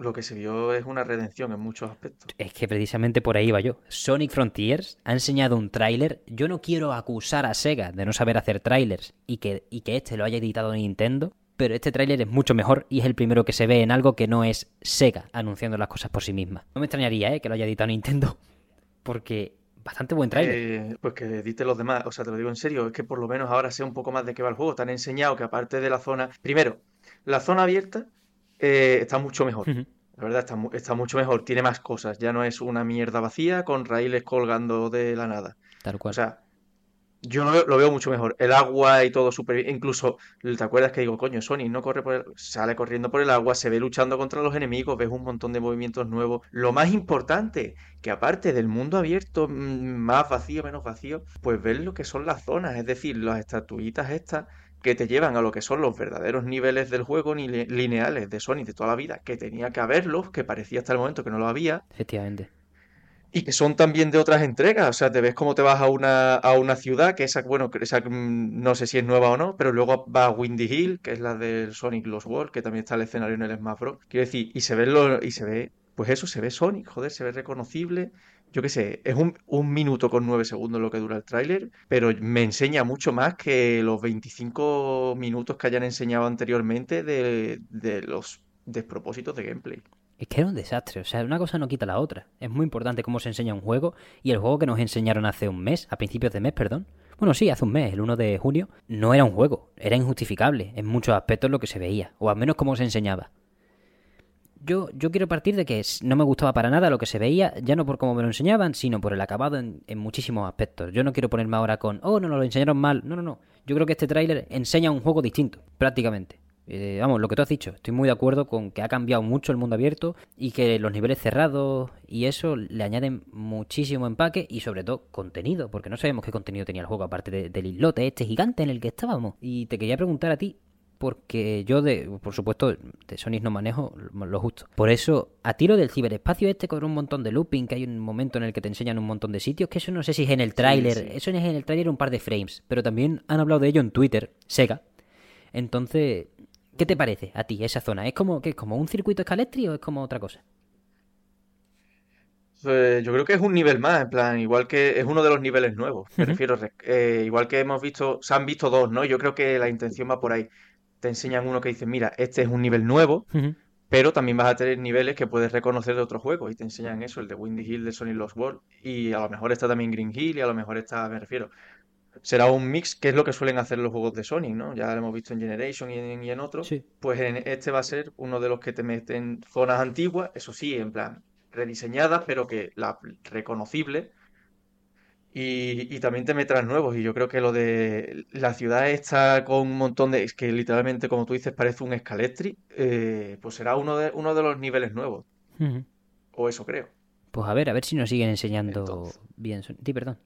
lo que se vio es una redención en muchos aspectos. Es que precisamente por ahí va yo. Sonic Frontiers ha enseñado un tráiler. Yo no quiero acusar a Sega de no saber hacer tráilers y que, y que este lo haya editado Nintendo, pero este tráiler es mucho mejor y es el primero que se ve en algo que no es Sega anunciando las cosas por sí misma. No me extrañaría ¿eh? que lo haya editado Nintendo, (laughs) porque bastante buen tráiler. Eh, pues que edite los demás, o sea, te lo digo en serio, es que por lo menos ahora sé un poco más de qué va el juego. Te han enseñado que aparte de la zona... Primero, la zona abierta eh, está mucho mejor. La verdad está, está mucho mejor, tiene más cosas, ya no es una mierda vacía con raíles colgando de la nada. Tal cual. O sea, yo lo veo, mucho mejor. El agua y todo súper bien. Incluso, ¿te acuerdas que digo, coño, Sony no corre por el... sale corriendo por el agua, se ve luchando contra los enemigos, ves un montón de movimientos nuevos. Lo más importante, que aparte del mundo abierto, mm, más vacío, menos vacío, pues ves lo que son las zonas, es decir, las estatuitas estas que te llevan a lo que son los verdaderos niveles del juego lineales de Sony de toda la vida, que tenía que haberlos, que parecía hasta el momento que no lo había. Efectivamente y que son también de otras entregas. O sea, te ves cómo te vas a una, a una ciudad, que esa, bueno, esa, mm, no sé si es nueva o no, pero luego va a Windy Hill, que es la del Sonic Lost World, que también está el escenario en el Smash Bros. Quiero decir, y se ve lo, y se ve, pues eso, se ve Sonic, joder, se ve reconocible. Yo qué sé, es un, un minuto con nueve segundos lo que dura el tráiler, pero me enseña mucho más que los 25 minutos que hayan enseñado anteriormente de, de los despropósitos de gameplay. Es que era un desastre, o sea, una cosa no quita la otra. Es muy importante cómo se enseña un juego y el juego que nos enseñaron hace un mes, a principios de mes, perdón. Bueno, sí, hace un mes, el 1 de junio, no era un juego, era injustificable en muchos aspectos lo que se veía, o al menos cómo se enseñaba. Yo, yo quiero partir de que no me gustaba para nada lo que se veía, ya no por cómo me lo enseñaban, sino por el acabado en, en muchísimos aspectos. Yo no quiero ponerme ahora con, oh, no, no, lo enseñaron mal. No, no, no. Yo creo que este tráiler enseña un juego distinto, prácticamente. Eh, vamos, lo que tú has dicho, estoy muy de acuerdo con que ha cambiado mucho el mundo abierto y que los niveles cerrados y eso le añaden muchísimo empaque y sobre todo contenido, porque no sabemos qué contenido tenía el juego aparte del islote este gigante en el que estábamos. Y te quería preguntar a ti, porque yo, de, por supuesto, de Sonic no manejo lo justo. Por eso, a tiro del ciberespacio este con un montón de looping, que hay un momento en el que te enseñan un montón de sitios, que eso no sé si es en el tráiler, eso es en el tráiler un par de frames, pero también han hablado de ello en Twitter, Sega. Entonces, ¿Qué te parece a ti esa zona? ¿Es como, es como un circuito escalestri o es como otra cosa? Pues yo creo que es un nivel más, en plan, igual que es uno de los niveles nuevos. Me refiero, eh, igual que hemos visto, se han visto dos, ¿no? Yo creo que la intención va por ahí. Te enseñan uno que dice, mira, este es un nivel nuevo, pero también vas a tener niveles que puedes reconocer de otros juegos y te enseñan eso, el de Windy Hill de Sonic Lost World y a lo mejor está también Green Hill y a lo mejor está, me refiero, será un mix, que es lo que suelen hacer los juegos de Sonic, ¿no? Ya lo hemos visto en Generation y en, otros. Pues en este va a ser uno de los que te meten zonas antiguas, eso sí, en plan rediseñadas, pero que la reconocible. Y, y también te meterás nuevos. Y yo creo que lo de la ciudad está con un montón de. Es que literalmente, como tú dices, parece un Scalectri. eh, pues será uno de, uno de los niveles nuevos. O eso creo. Pues a ver, a ver si nos siguen enseñando Entonces. bien. Sí, perdón.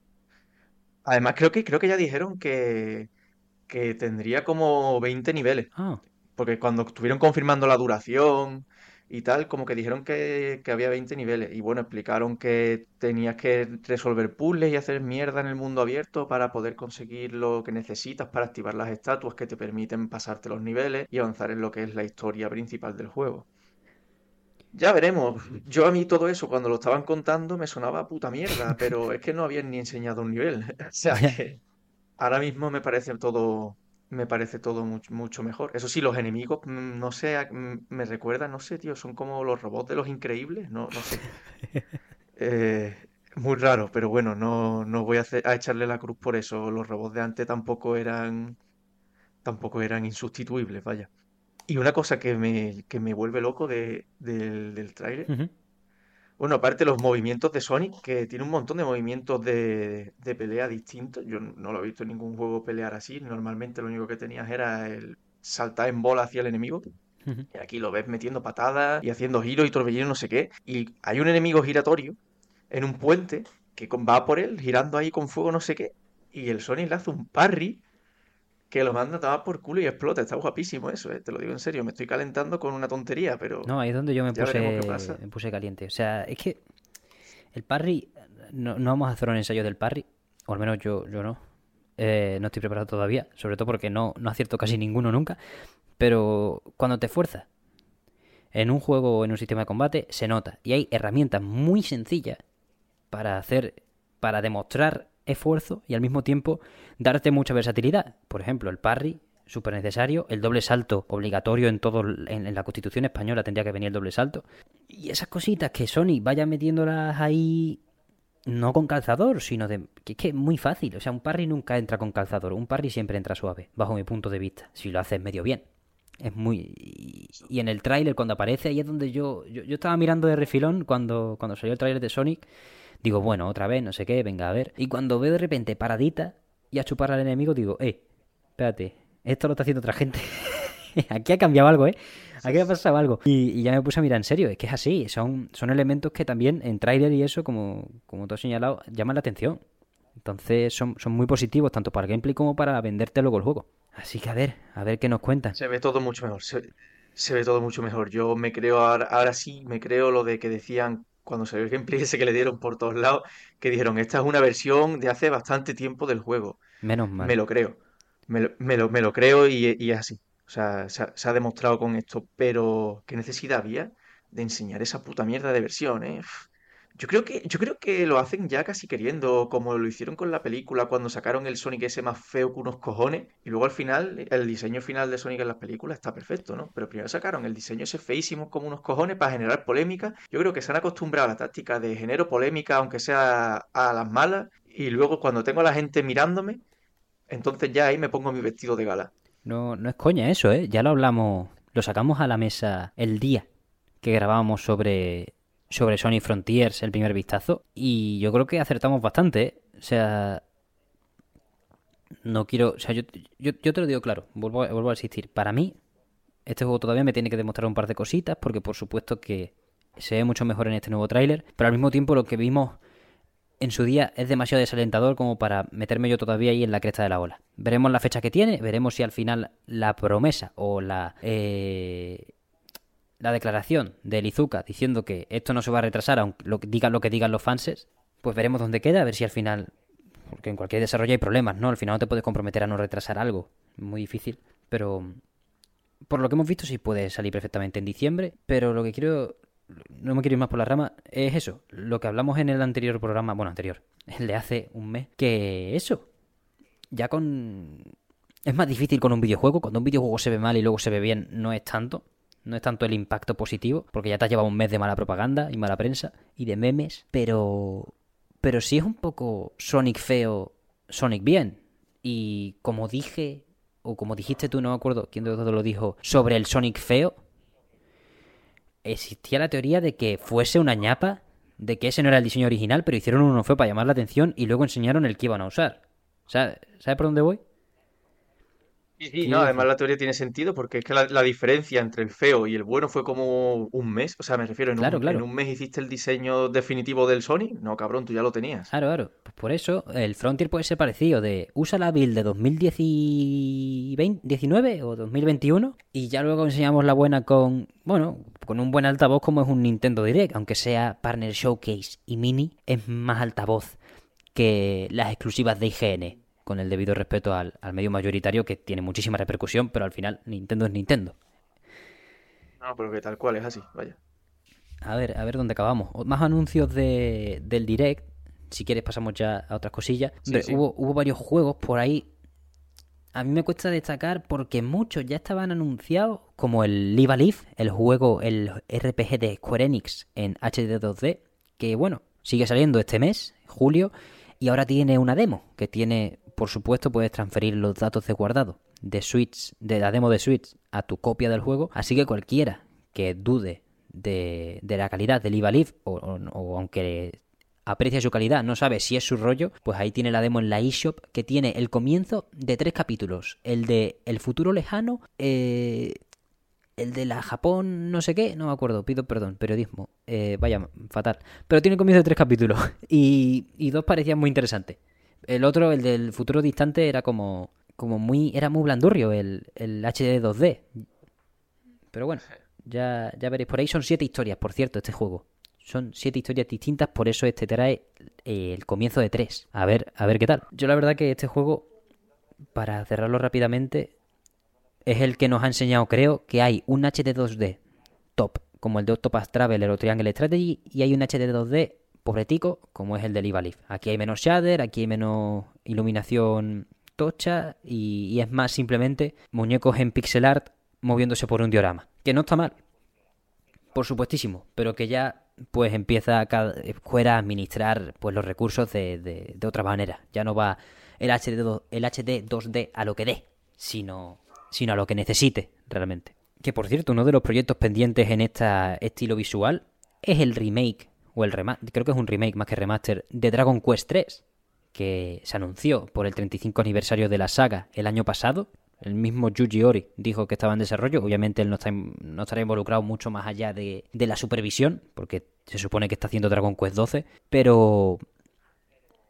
Además, creo que, creo que ya dijeron que, que tendría como 20 niveles. Ah, Porque cuando estuvieron confirmando la duración y tal, como que dijeron que, que había 20 niveles. Y bueno, explicaron que tenías que resolver puzzles y hacer mierda en el mundo abierto para poder conseguir lo que necesitas para activar las estatuas que te permiten pasarte los niveles y avanzar en lo que es la historia principal del juego. Ya veremos. Yo a mí todo eso cuando lo estaban contando me sonaba a puta mierda, pero es que no habían ni enseñado un nivel. (laughs) O sea que ahora mismo me parece todo, me parece todo mucho, mucho mejor. Eso sí, los enemigos, mm, no sé, mm, me recuerdan, no sé, tío, son como los robots de los increíbles, no, no sé. (laughs) Eh, muy raro, pero bueno, no, no voy a, hacer- a echarle la cruz por eso. Los robots de antes tampoco eran, tampoco eran insustituibles, vaya. Y una cosa que me, que me vuelve loco de, del, del tráiler Ujú. bueno, aparte los movimientos de Sonic, que tiene un montón de movimientos de, de pelea distintos. Yo no lo he visto en ningún juego pelear así. Normalmente lo único que tenías era el saltar en bola hacia el enemigo. Y aquí lo ves metiendo patadas y haciendo giros y torbellinos, no sé qué. Y hay un enemigo giratorio en un puente que va por él, girando ahí con fuego, no sé qué. Y el Sonic le hace un parry que lo manda a tomar por culo y explota. Está guapísimo eso, eh, Te lo digo en serio. Me estoy calentando con una tontería, pero No, ahí es donde yo me puse, me puse caliente. O sea, es que el parry, no, no vamos a hacer un ensayo del parry, o al menos yo, yo no. Eh, no estoy preparado todavía, sobre todo porque no, no acierto casi ninguno nunca. Pero cuando te esfuerzas en un juego o en un sistema de combate, se nota. Y hay herramientas muy sencillas para hacer, para demostrar esfuerzo y al mismo tiempo darte mucha versatilidad. Por ejemplo, el parry, súper necesario, el doble salto obligatorio en todo, en, la Constitución española tendría que venir el doble salto. Y esas cositas que Sony vaya metiéndolas ahí no con calzador, sino de que es que es muy fácil, o sea, un parry nunca entra con calzador, un parry siempre entra suave, bajo mi punto de vista, si lo haces medio bien. Es muy y y en el tráiler cuando aparece ahí es donde yo, yo yo estaba mirando de refilón cuando cuando salió el tráiler de Sonic, digo, bueno, otra vez, no sé qué, venga a ver. Y cuando veo de repente paradita y a chupar al enemigo digo, "Eh, espérate, esto lo está haciendo otra gente." (laughs) Aquí ha cambiado algo, ¿eh? Aquí ha pasado algo. Y, y ya me puse a mirar en serio. Es que es así. Son, son elementos que también en tráiler y eso, como, como tú has señalado, llaman la atención. Entonces son, son muy positivos tanto para el gameplay como para venderte luego el juego. Así que a ver, a ver qué nos cuentan. Se ve todo mucho mejor, se, se ve todo mucho mejor. Yo me creo ahora, ahora sí, me creo lo de que decían cuando salió el gameplay ese que le dieron por todos lados, que dijeron, esta es una versión de hace bastante tiempo del juego. Menos Me mal. lo creo, me lo, me lo, me lo creo y, y es así. O sea, se ha, se ha demostrado con esto, pero ¿qué necesidad había de enseñar esa puta mierda de versión, eh? Uf. Yo creo que, yo creo que lo hacen ya casi queriendo, como lo hicieron con la película cuando sacaron el Sonic ese más feo que unos cojones, y luego al final, el diseño final de Sonic en las películas está perfecto, ¿no? Pero primero sacaron el diseño ese feísimo como unos cojones para generar polémica. Yo creo que se han acostumbrado a la táctica de genero polémica, aunque sea a las malas, y luego cuando tengo a la gente mirándome, entonces ya ahí me pongo mi vestido de gala. No, no es coña eso, ¿eh? Ya lo hablamos, lo sacamos a la mesa el día que grabábamos sobre, sobre Sonic Frontiers, el primer vistazo. Y yo creo que acertamos bastante, ¿eh? O sea, no quiero... O sea, yo, yo, te lo digo claro, vuelvo, a- vuelvo a insistir. Para mí, este juego todavía me tiene que demostrar un par de cositas, porque por supuesto que se ve mucho mejor en este nuevo tráiler, pero al mismo tiempo lo que vimos en su día es demasiado desalentador como para meterme yo todavía ahí en la cresta de la ola. Veremos la fecha que tiene, veremos si al final la promesa o la eh, la declaración de Lizuka diciendo que esto no se va a retrasar, aunque lo, que digan lo que digan los fanses, pues veremos dónde queda, a ver si al final, porque en cualquier desarrollo hay problemas, ¿no? Al final no te puedes comprometer a no retrasar algo, muy difícil, pero por lo que hemos visto sí puede salir perfectamente en diciembre, pero lo que quiero, no me quiero ir más por la rama, es eso, lo que hablamos en el anterior programa, bueno, anterior, (laughs) el de hace un mes, que eso, ya con... Es más difícil con un videojuego, cuando un videojuego se ve mal y luego se ve bien, no es tanto, no es tanto el impacto positivo, porque ya te has llevado un mes de mala propaganda y mala prensa y de memes, pero... Pero sí es un poco Sonic feo, Sonic bien. Y como dije, o como dijiste tú, no me acuerdo quién de los dos lo dijo, sobre el Sonic feo, existía la teoría de que fuese una ñapa de que ese no era el diseño original, pero hicieron uno fue para llamar la atención y luego enseñaron el que iban a usar. ¿Sabes por dónde voy? Sí, sí, no, además la teoría tiene sentido porque es que la, la diferencia entre el feo y el bueno fue como un mes. O sea, me refiero, en Claro, un, en un mes hiciste el diseño definitivo del Sony. No, cabrón, tú ya lo tenías. Claro, claro. Pues por eso el Frontier puede ser parecido de usa la build de 2019 o 2021 y ya luego enseñamos la buena con, bueno, con un buen altavoz como es un Nintendo Direct, aunque sea Partner Showcase y Mini, es más altavoz que las exclusivas de IGN, con el debido respeto al, al medio mayoritario que tiene muchísima repercusión, pero al final Nintendo es Nintendo. No, pero que tal cual es así, vaya. A ver, a ver dónde acabamos. Más anuncios de, del Direct. Si quieres pasamos ya a otras cosillas. Sí, hubo, hubo varios juegos por ahí. A mí me cuesta destacar porque muchos ya estaban anunciados, como el Live Alive, el juego, el RPG de Square Enix en HD 2D, que bueno, sigue saliendo este mes, julio, y ahora tiene una demo, que tiene, por supuesto, puedes transferir los datos de guardado de Switch, de la demo de Switch a tu copia del juego, así que cualquiera que dude de, de la calidad del Live Alive, o, o- o aunque aprecia su calidad, no sabe si es su rollo, pues ahí tiene la demo en la eShop que tiene el comienzo de tres capítulos. El de El futuro lejano, eh, el de la Japón, no sé qué, no me acuerdo, pido perdón, periodismo, eh, vaya, fatal. Pero tiene el comienzo de tres capítulos (laughs) y, y dos parecían muy interesantes. El otro, el del futuro distante, era como, como muy, era muy blandurrio, el, el HD 2D. Pero bueno, ya, ya veréis. Por ahí son siete historias, por cierto, este juego. Son siete historias distintas, por eso este trae eh, el comienzo de tres. A ver, a ver qué tal. Yo la verdad que este juego, para cerrarlo rápidamente, es el que nos ha enseñado, creo, que hay un HD 2D top, como el de Octopath Traveler o Triangle Strategy, y hay un HD 2D pobretico, como es el de Live Alive. Aquí hay menos shader, aquí hay menos iluminación tocha, y, es más simplemente muñecos en pixel art moviéndose por un diorama. Que no está mal, por supuestísimo, pero que ya pues empieza cada escuela a administrar pues los recursos de, de, de otra manera. Ya no va el HD, el HD 2D a lo que dé, sino, sino a lo que necesite realmente. Que por cierto, uno de los proyectos pendientes en este estilo visual es el remake, o el remaster, creo que es un remake más que remaster, de Dragon Quest 3, que se anunció por el 35 aniversario de la saga el año pasado. El mismo Yuji Ori dijo que estaba en desarrollo. Obviamente él no, está, no estará involucrado mucho más allá de, de la supervisión, porque se supone que está haciendo Dragon Quest 12. Pero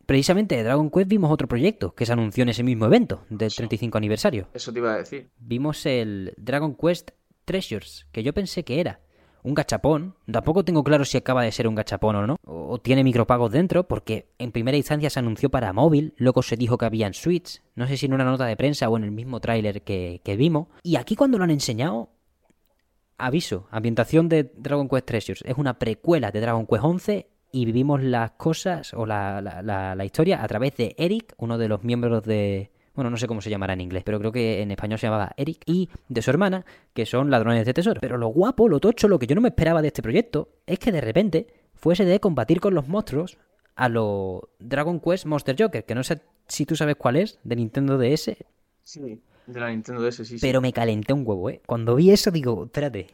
precisamente de Dragon Quest vimos otro proyecto que se anunció en ese mismo evento del 35 aniversario. Eso te iba a decir. Vimos el Dragon Quest Treasures, que yo pensé que era un gachapón. Tampoco tengo claro si acaba de ser un gachapón o no. O tiene micropagos dentro, porque en primera instancia se anunció para móvil, luego se dijo que había en Switch. No sé si en una nota de prensa o en el mismo tráiler que, que vimos. Y aquí cuando lo han enseñado, aviso, ambientación de Dragon Quest Treasures. Es una precuela de Dragon Quest 11 y vivimos las cosas o la- la- la historia a través de Eric, uno de los miembros de... Bueno, no sé cómo se llamará en inglés, pero creo que en español se llamaba Eric, y de su hermana, que son ladrones de tesoro. Pero lo guapo, lo tocho, lo que yo no me esperaba de este proyecto, es que de repente fuese de combatir con los monstruos a lo Dragon Quest Monster Joker, que no sé si tú sabes cuál es, de Nintendo DS, Sí. De la Nintendo DS, sí, sí. pero me calenté un huevo, ¿eh? Cuando vi eso digo, espérate,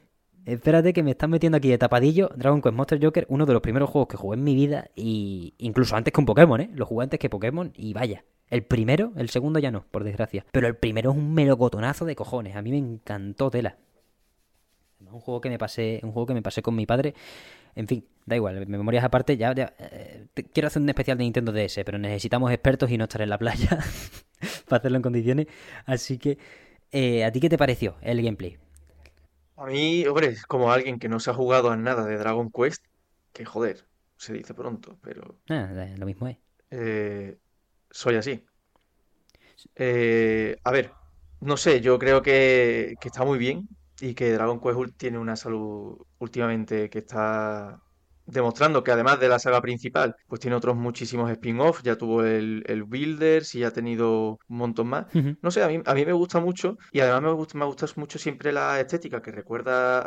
espérate que me están metiendo aquí de tapadillo Dragon Quest Monster Joker, uno de los primeros juegos que jugué en mi vida y incluso antes que un Pokémon, ¿eh? Lo jugué antes que Pokémon y vaya. El primero, el segundo ya no, por desgracia. Pero el primero es un melocotonazo de cojones. A mí me encantó tela. Un juego que me pasé, un juego que me pasé con mi padre. En fin, da igual, memorias aparte, ya, ya, eh, quiero hacer un especial de Nintendo DS, pero necesitamos expertos y no estar en la playa (laughs) para hacerlo en condiciones. Así que, eh, ¿a ti qué te pareció el gameplay? A mí, hombre, como alguien que no se ha jugado a nada de Dragon Quest, que joder, se dice pronto, pero Ah, lo mismo es. eh, soy así. Eh, a ver, no sé, yo creo que, que está muy bien y que Dragon Quest tiene una salud últimamente que está demostrando que además de la saga principal, pues tiene otros muchísimos spin-off, ya tuvo el, el Builders y ya ha tenido un montón más. No sé, a mí, a mí me gusta mucho y además me gusta, me gusta mucho siempre la estética que recuerda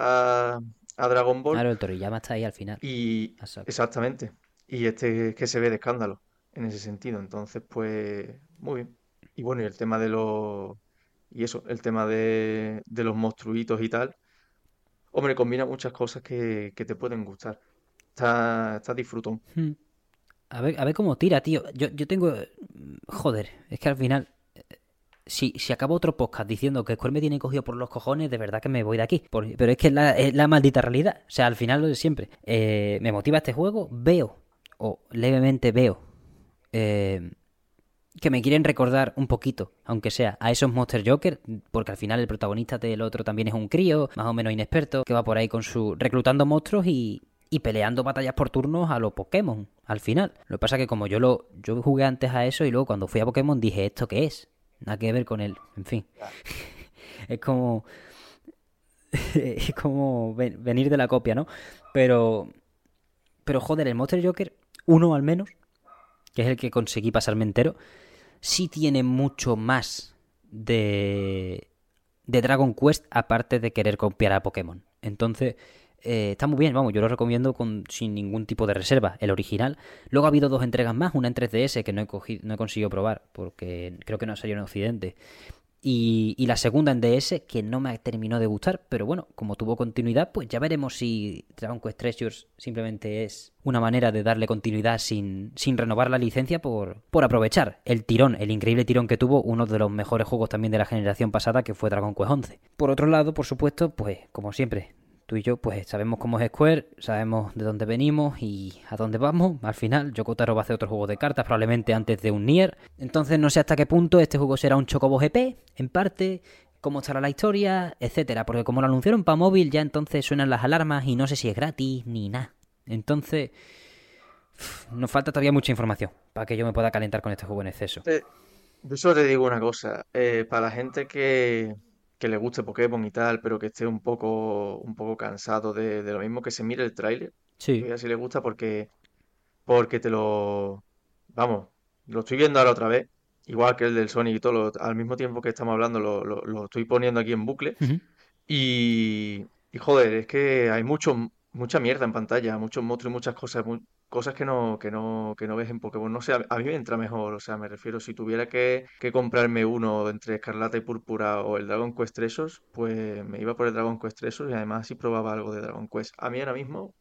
a, a Dragon Ball Claro, el Toriyama está ahí al final. y exactamente, y este que se ve de escándalo en ese sentido, entonces pues muy bien. Y bueno, y el tema de los... Y eso, el tema de, de los monstruitos y tal. Hombre, combina muchas cosas que, que te pueden gustar. está, está disfrutón. Hmm. A ver, a ver cómo tira, tío. Yo, yo tengo. Joder, es que al final. Si, si acabo otro podcast diciendo que Square me tiene cogido por los cojones, de verdad que me voy de aquí. pero es que la, la, maldita realidad. O sea, al final lo de siempre. Eh, me motiva este juego, veo, o levemente veo, eh, que me quieren recordar un poquito, aunque sea, a esos Monster Joker, porque al final el protagonista del otro también es un crío, más o menos inexperto, que va por ahí con su. reclutando monstruos y y peleando batallas por turnos a los Pokémon al final. Lo que pasa es que como yo lo yo jugué antes a eso y luego cuando fui a Pokémon dije, ¿esto qué es? Nada que ver con él, en fin. (laughs) es como (laughs) es como venir de la copia, ¿no? Pero pero joder, el Monster Joker uno al menos, que es el que conseguí pasarme entero, sí tiene mucho más de de Dragon Quest aparte de querer copiar a Pokémon. Entonces, eh, está muy bien, vamos, yo lo recomiendo con, sin ningún tipo de reserva, el original. Luego ha habido dos entregas más, una en 3DS que no he, cogido, no he conseguido probar porque creo que no salió en Occidente. Y, la segunda en DS que no me terminó de gustar, pero bueno, como tuvo continuidad, pues ya veremos si Dragon Quest Treasures simplemente es una manera de darle continuidad sin, sin renovar la licencia por, por aprovechar el tirón, el increíble tirón que tuvo uno de los mejores juegos también de la generación pasada que fue Dragon Quest 11. Por otro lado, por supuesto, pues como siempre, tú y yo pues sabemos cómo es Square, sabemos de dónde venimos y a dónde vamos. Al final, Yoko Taro va a hacer otro juego de cartas, probablemente antes de un Nier. Entonces no sé hasta qué punto este juego será un Chocobo GP, en parte, cómo estará la historia, etcétera. Porque como lo anunciaron para móvil, ya entonces suenan las alarmas y no sé si es gratis ni nada. Entonces, nos falta todavía mucha información para que yo me pueda calentar con este juego en exceso. Eh, yo solo te digo una cosa, eh, para la gente que, que le guste Pokémon y tal, pero que esté un poco, un poco cansado de, lo mismo, que se mire el tráiler. Sí. Que así le gusta porque, porque te lo... Vamos, lo estoy viendo ahora otra vez, igual que el del Sonic y todo, al mismo tiempo que estamos hablando, lo, lo, estoy poniendo aquí en bucle. y, y joder, es que hay mucho, mucha mierda en pantalla, muchos monstruos y muchas cosas, cosas que no, que no, que no ves en Pokémon. No sé, a, mí me entra mejor, o sea, me refiero, si tuviera que, comprarme uno entre Escarlata y Púrpura o el Dragon Quest Treasures, pues me iba por el Dragon Quest Treasures y además si probaba algo de Dragon Quest. A mí ahora mismo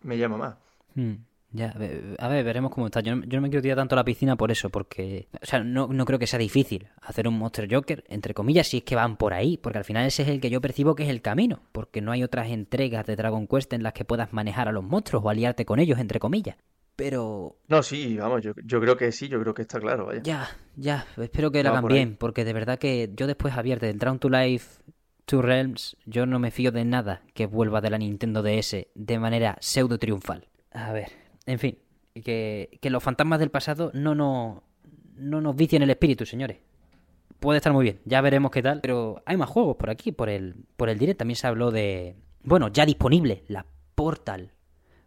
me llama más. Hmm. Ya, a ver, veremos cómo está. Yo no, yo no me quiero tirar tanto a la piscina por eso, porque, o sea, no, no, creo que sea difícil hacer un Monster Joker, entre comillas, si es que van por ahí, porque al final ese es el que yo percibo que es el camino, porque no hay otras entregas de Dragon Quest en las que puedas manejar a los monstruos o aliarte con ellos, entre comillas. Pero... No, sí, vamos, yo, yo creo que sí, yo creo que está claro, vaya. Ya, ya, espero que lo hagan bien, porque de verdad que yo después, Javier, del Drown to Life Two Realms, yo no me fío de nada que vuelva de la Nintendo DS de manera pseudo triunfal. A ver, en fin, que, que los fantasmas del pasado no, no, no nos vicien el espíritu, señores. Puede estar muy bien, ya veremos qué tal. Pero hay más juegos por aquí, por el, por el direct. También se habló de. Bueno, ya disponible, la Portal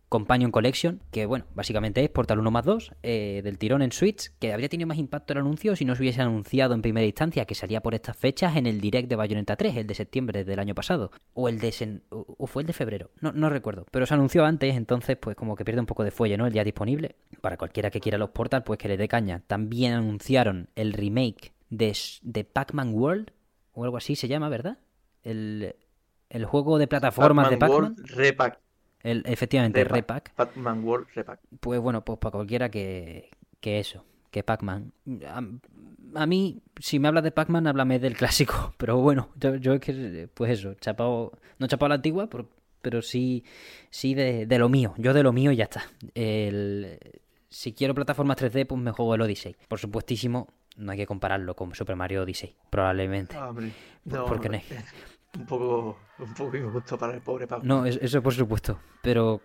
Companion Collection, que bueno, básicamente es Portal 1 más 2 eh, del tirón en Switch, que habría tenido más impacto el anuncio si no se hubiese anunciado en primera instancia, que salía por estas fechas en el direct de Bayonetta 3, el de septiembre del año pasado, o el de o fue el de febrero, no, no recuerdo, pero se anunció antes, entonces pues como que pierde un poco de fuelle, ¿no? El día disponible, para cualquiera que quiera los Portal, pues que le dé caña. También anunciaron el remake de, de Pac-Man World, o algo así se llama, ¿verdad? El, el juego de plataformas de Pac-Man. El, efectivamente, Repack. Pac-Man World Repack. Pues bueno, pues para cualquiera que, que eso, que Pac-Man. A, mí, si me hablas de Pac-Man, háblame del clásico. (laughs) Pero bueno, yo, es que, pues eso, chapado, no chapado la antigua, pero, sí, sí de, lo mío. Yo de lo mío y ya está. El, si quiero plataformas 3D, pues me juego el Odyssey. Por supuestísimo, no hay que compararlo con Super Mario Odyssey, probablemente. Ah, porque no, un poco, un poco injusto para el pobre Pac-Man. No, eso por supuesto. Pero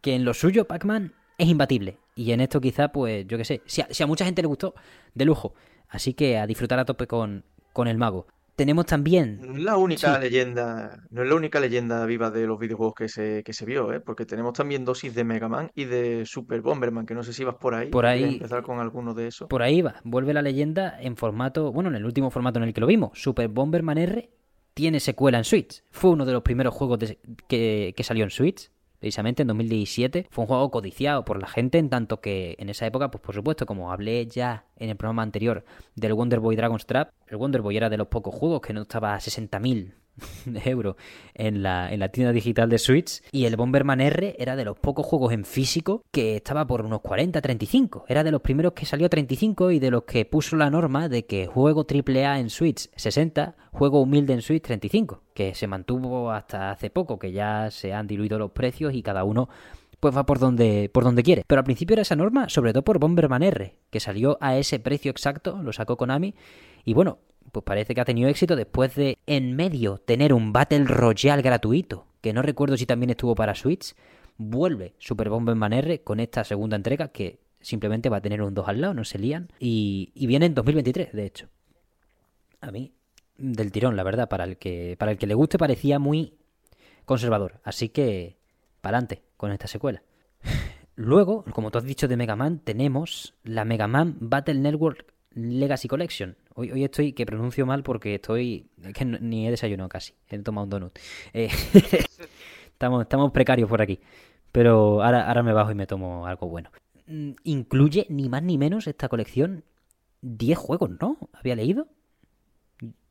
que en lo suyo Pac-Man es imbatible. Y en esto quizá, pues, yo qué sé, si a, mucha gente le gustó, de lujo. Así que a disfrutar a tope con, con el mago. Tenemos también... No es la única leyenda, no es la única leyenda viva de los videojuegos que se, que se vio, ¿eh? Porque tenemos también dosis de Mega Man y de Super Bomberman, que no sé si vas por ahí. Por ahí... empezar con alguno de esos. Por ahí va. Vuelve la leyenda en formato, bueno, en el último formato en el que lo vimos. Super Bomberman R tiene secuela en Switch. Fue uno de los primeros juegos que, salió en Switch, precisamente en 2017. Fue un juego codiciado por la gente, en tanto que en esa época, pues por supuesto, como hablé ya en el programa anterior del Wonder Boy Dragon's Trap, el Wonder Boy era de los pocos juegos que no estaba a 60.000 de euros en la, en la tienda digital de Switch. Y el Bomberman R era de los pocos juegos en físico que estaba por unos 40, 35. Era de los primeros que salió a 35 y de los que puso la norma de que juego AAA en Switch 60, juego humilde en Switch 35. Que se mantuvo hasta hace poco, que ya se han diluido los precios y cada uno pues va por donde, por donde quiere. Pero al principio era esa norma, sobre todo por Bomberman R, que salió a ese precio exacto, lo sacó Konami. Y bueno, pues parece que ha tenido éxito después de en medio tener un Battle Royale gratuito, que no recuerdo si también estuvo para Switch, vuelve Super Bomberman R con esta segunda entrega que simplemente va a tener un 2 al lado, no se lían, y, y viene en 2023, de hecho. A mí, del tirón, la verdad, para el que, para el que le guste parecía muy conservador, así que, para adelante con esta secuela. Luego, como tú has dicho de Mega Man, tenemos la Mega Man Battle Network Legacy Collection. Hoy, hoy estoy que pronuncio mal porque estoy. Es que ni he desayunado casi. He tomado un donut. Eh, (laughs) estamos, estamos precarios por aquí. Pero ahora, ahora me bajo y me tomo algo bueno. Mm, incluye ni más ni menos esta colección 10 juegos, ¿no? ¿Había leído?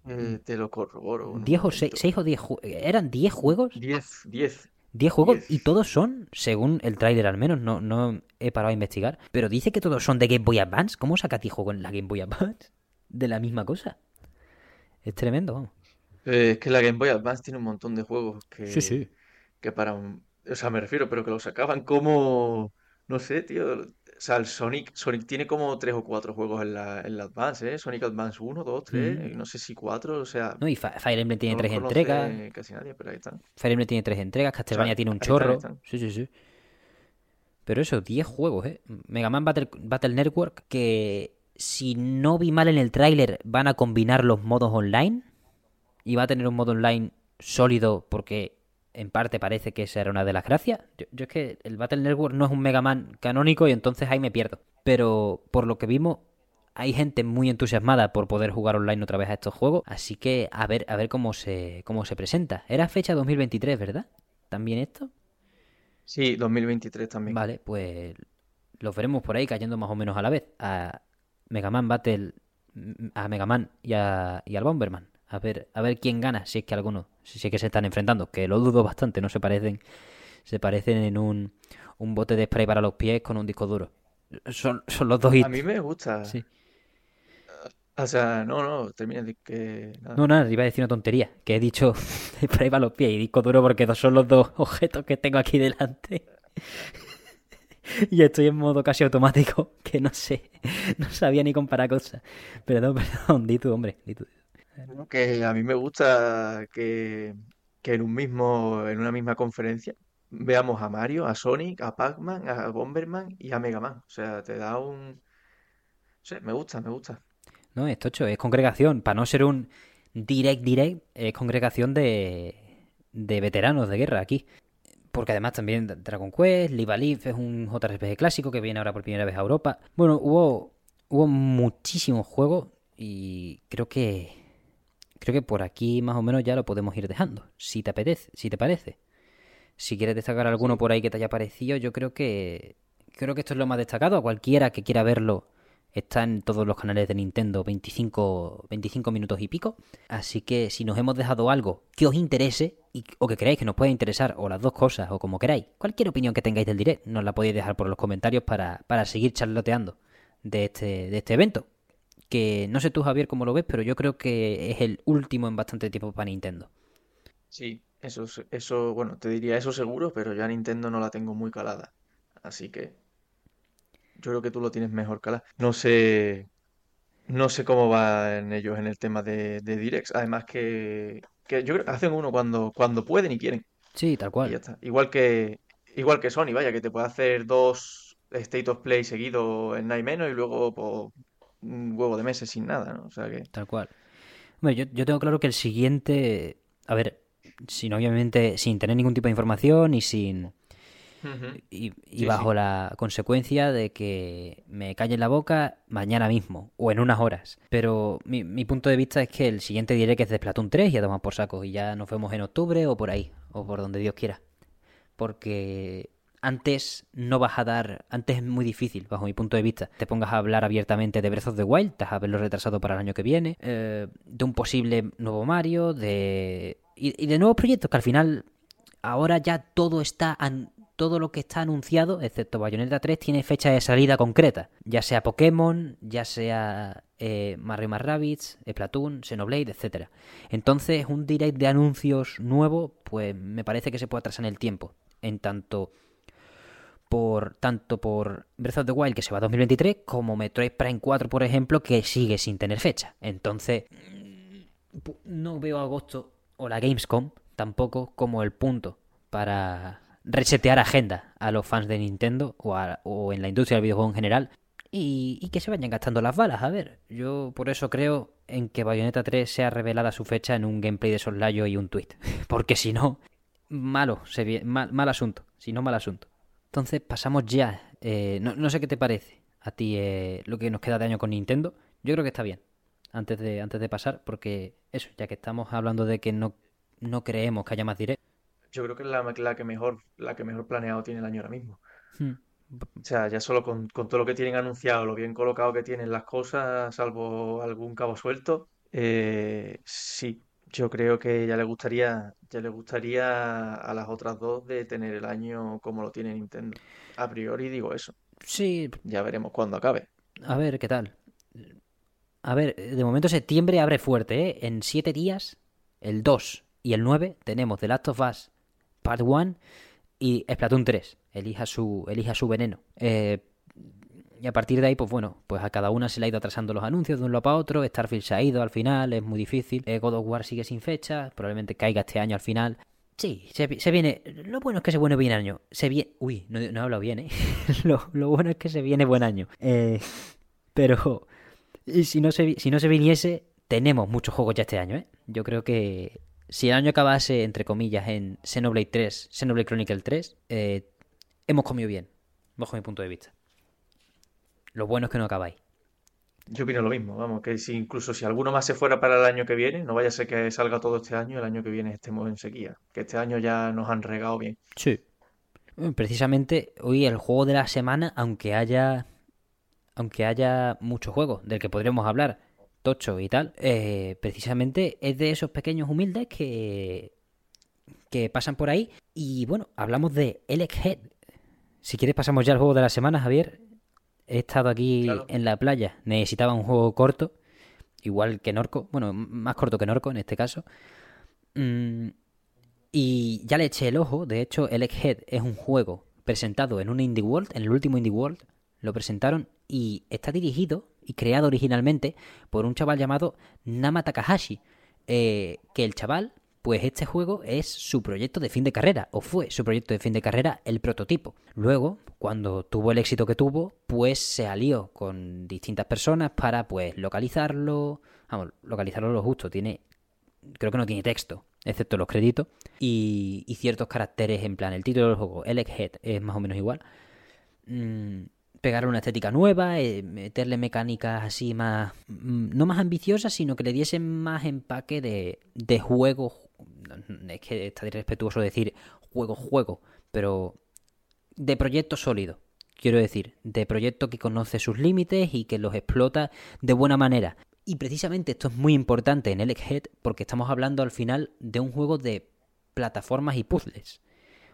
Eh, te lo corroboro. un 10 o 6, momento. o 10 ¿Eran 10 juegos? 10, 10. 10 juegos Diez. y todos son, según el tráiler al menos, no, no he parado a investigar, pero dice que todos son de Game Boy Advance. ¿Cómo saca ti juego en la Game Boy Advance? De la misma cosa. Es tremendo, vamos. Eh, es que la Game Boy Advance tiene un montón de juegos que, Sí, sí. que para un... O sea, me refiero, pero que lo sacaban como... No sé, tío. O sea, el Sonic, Sonic tiene como tres o cuatro juegos en la, en la Advance, ¿eh? Sonic Advance 1, 2, 3, Mm. y no sé si 4, o sea, No, y Fire Emblem tiene no los tres entregas. casi nadie, pero ahí están. Fire Emblem tiene tres entregas. Castlevania sea, tiene un están, chorro. están. Sí, sí, sí. Pero eso, 10 juegos, ¿eh? Mega Man Battle, Battle Network, que si no vi mal en el tráiler, van a combinar los modos online. Y va a tener un modo online sólido porque en parte parece que esa era una de las gracias. Yo, yo es que el Battle Network no es un Mega Man canónico y entonces ahí me pierdo. Pero por lo que vimos, hay gente muy entusiasmada por poder jugar online otra vez a estos juegos. Así que a ver, a ver cómo se, cómo se presenta. Era fecha 2023, ¿verdad? ¿También esto? Sí, 2023 también. Vale, pues los veremos por ahí cayendo más o menos a la vez. A Mega Man Battle, a Mega Man y, a, y al Bomberman. A ver, a ver quién gana, si es que alguno, si es que se están enfrentando, que lo dudo bastante, no se parecen, se parecen en un, un bote de spray para los pies con un disco duro. Son, son los dos A hits. mí me gusta. Sí. O sea, no, no, termina de que... nada. No, nada, iba a decir una tontería, que he dicho (laughs) spray para los pies y disco duro porque son los dos objetos que tengo aquí delante. (laughs) Y estoy en modo casi automático, (laughs) que no sé, (laughs) no sabía ni comparar cosas. Perdón, perdón, di tú, hombre, di tú. Que a mí me gusta que, que en un mismo, en una misma conferencia veamos a Mario, a Sonic, a Pac-Man, a Bomberman y a Mega Man. O sea, te da un... No sé, me gusta, me gusta. No, es tocho, es congregación, para no ser un direct direct, es congregación de, de veteranos de guerra aquí. Porque además también Dragon Quest, Live Alive es un JRPG clásico que viene ahora por primera vez a Europa. Bueno, hubo, hubo muchísimos juegos y creo que creo que por aquí más o menos ya lo podemos ir dejando, si te apetece, si te parece. Si quieres destacar alguno por ahí que te haya parecido, yo creo que creo que esto es lo más destacado. A cualquiera que quiera verlo está en todos los canales de Nintendo 25, 25 minutos y pico. Así que si nos hemos dejado algo que os interese o que creáis que nos pueda interesar, o las dos cosas, o como queráis, cualquier opinión que tengáis del direct, nos la podéis dejar por los comentarios para, para seguir charloteando de este, de este evento. Que no sé tú, Javier, cómo lo ves, pero yo creo que es el último en bastante tiempo para Nintendo. Sí, eso, es- eso, bueno, te diría eso seguro, pero ya Nintendo no la tengo muy calada. Así que yo creo que tú lo tienes mejor calada. No sé, no sé cómo van ellos en el tema de, de Directs. Además que, que yo creo que hacen uno cuando, cuando pueden y quieren. Sí, tal Y ya cual. está. Igual que, igual que Sony, vaya, que te puede hacer dos State of Play seguidos en nada y menos y luego pues, un huevo de meses sin nada, ¿no? O sea que, Tal cual. Hombre, yo, yo tengo claro que el siguiente. A ver, sin obviamente. Sin tener ningún tipo de información y sin. Y, y Sí, bajo sí. la consecuencia de que me calle la boca mañana mismo o en unas horas. Pero mi, mi punto de vista es que el siguiente direct es de Splatoon 3 y a tomar por saco. Y ya nos vemos en octubre o por ahí, o por donde Dios quiera. Porque antes no vas a dar. Antes es muy difícil, bajo mi punto de vista. Te pongas a hablar abiertamente de Breath of the Wild, te a verlo retrasado para el año que viene. eh, de un posible nuevo Mario, de y, de nuevos proyectos que al final ahora ya todo está todo lo que está anunciado, excepto Bayonetta 3, tiene fecha de salida concreta. Ya sea Pokémon, ya sea eh, Mario más Rabbids, Splatoon, Xenoblade, etc. Entonces, un direct de anuncios nuevo, pues me parece que se puede atrasar en el tiempo. En tanto por tanto por Breath of the Wild que se va a 2023 como Metroid Prime 4 por ejemplo que sigue sin tener fecha entonces mm, no veo agosto o la Gamescom tampoco como el punto para resetear agenda a los fans de Nintendo o, en la industria del videojuego en general y, que se vayan gastando las balas. A ver, yo por eso creo en que Bayonetta 3 sea revelada su fecha en un gameplay de soslayo y un tweet. (laughs) Porque si no, malo, se mal, mal asunto. Si no, mal asunto. Entonces pasamos ya. Eh, no, sé qué te parece a ti eh, lo que nos queda de año con Nintendo. Yo creo que está bien. Antes de, antes de pasar, porque eso, ya que estamos hablando de que no, no creemos que haya más directo. Yo creo que es la, que mejor, la que mejor planeado tiene el año ahora mismo. Hmm. O sea, ya solo con, todo lo que tienen anunciado, lo bien colocado que tienen las cosas, salvo algún cabo suelto, eh, sí, yo creo que ya le gustaría, ya le gustaría a las otras dos de tener el año como lo tiene Nintendo. A priori digo eso. Sí. Ya veremos cuándo acabe. A ver, ¿qué tal? A ver, de momento septiembre abre fuerte, ¿eh? En siete días, el 2 y el 9, tenemos The Last of Us Part 1 y Splatoon 3. Elija su, elija su veneno. Eh, y a partir de ahí, pues bueno, pues a cada una se le ha ido atrasando los anuncios de un lado para otro. Starfield se ha ido al final, es muy difícil. Eh, God of War sigue sin fecha, probablemente caiga este año al final. Sí, se, viene. Lo bueno es que se viene bien año. Se viene. Uy, no, he hablado bien, ¿eh? (laughs) lo, bueno es que se viene buen año. Eh, pero si no, se, si no se viniese, tenemos muchos juegos ya este año, ¿eh? Yo creo que si el año acabase, entre comillas, en Xenoblade 3, Xenoblade Chronicle 3, eh, hemos comido bien, bajo mi punto de vista. Lo bueno es que no acabáis. Yo opino lo mismo, vamos, que si incluso si alguno más se fuera para el año que viene, no vaya a ser que salga todo este año, el año que viene estemos en sequía. Que este año ya nos han regado bien. Sí. Precisamente hoy el juego de la semana, aunque haya. Aunque haya muchos juegos del que podríamos hablar, tocho y tal, eh, precisamente es de esos pequeños humildes que. que pasan por ahí. Y bueno, hablamos de Elec Head. Si quieres pasamos ya al juego de la semana, Javier. He estado aquí en la playa, necesitaba un juego corto, igual que Norco, bueno, más corto que Norco en este caso. Mm, y ya le eché el ojo, de hecho, el Egghead es un juego presentado en un Indie World, en el último Indie World, lo presentaron y está dirigido y creado originalmente por un chaval llamado Nama Takahashi, eh, que el chaval pues este juego es su proyecto de fin de carrera, o fue su proyecto de fin de carrera, el prototipo. Luego, cuando tuvo el éxito que tuvo, pues se alió con distintas personas para pues localizarlo, vamos, localizarlo lo justo, tiene, creo que no tiene texto, excepto los créditos, y, ciertos caracteres en plan, el título del juego, el Head, es más o menos igual. Mm, pegarle una estética nueva, eh, meterle mecánicas así más, mm, no más ambiciosas, sino que le diesen más empaque de, de juego es que está irrespetuoso decir juego, juego, pero de proyecto sólido. Quiero decir, de proyecto que conoce sus límites y que los explota de buena manera. Y precisamente esto es muy importante en el porque estamos hablando al final de un juego de plataformas y puzzles.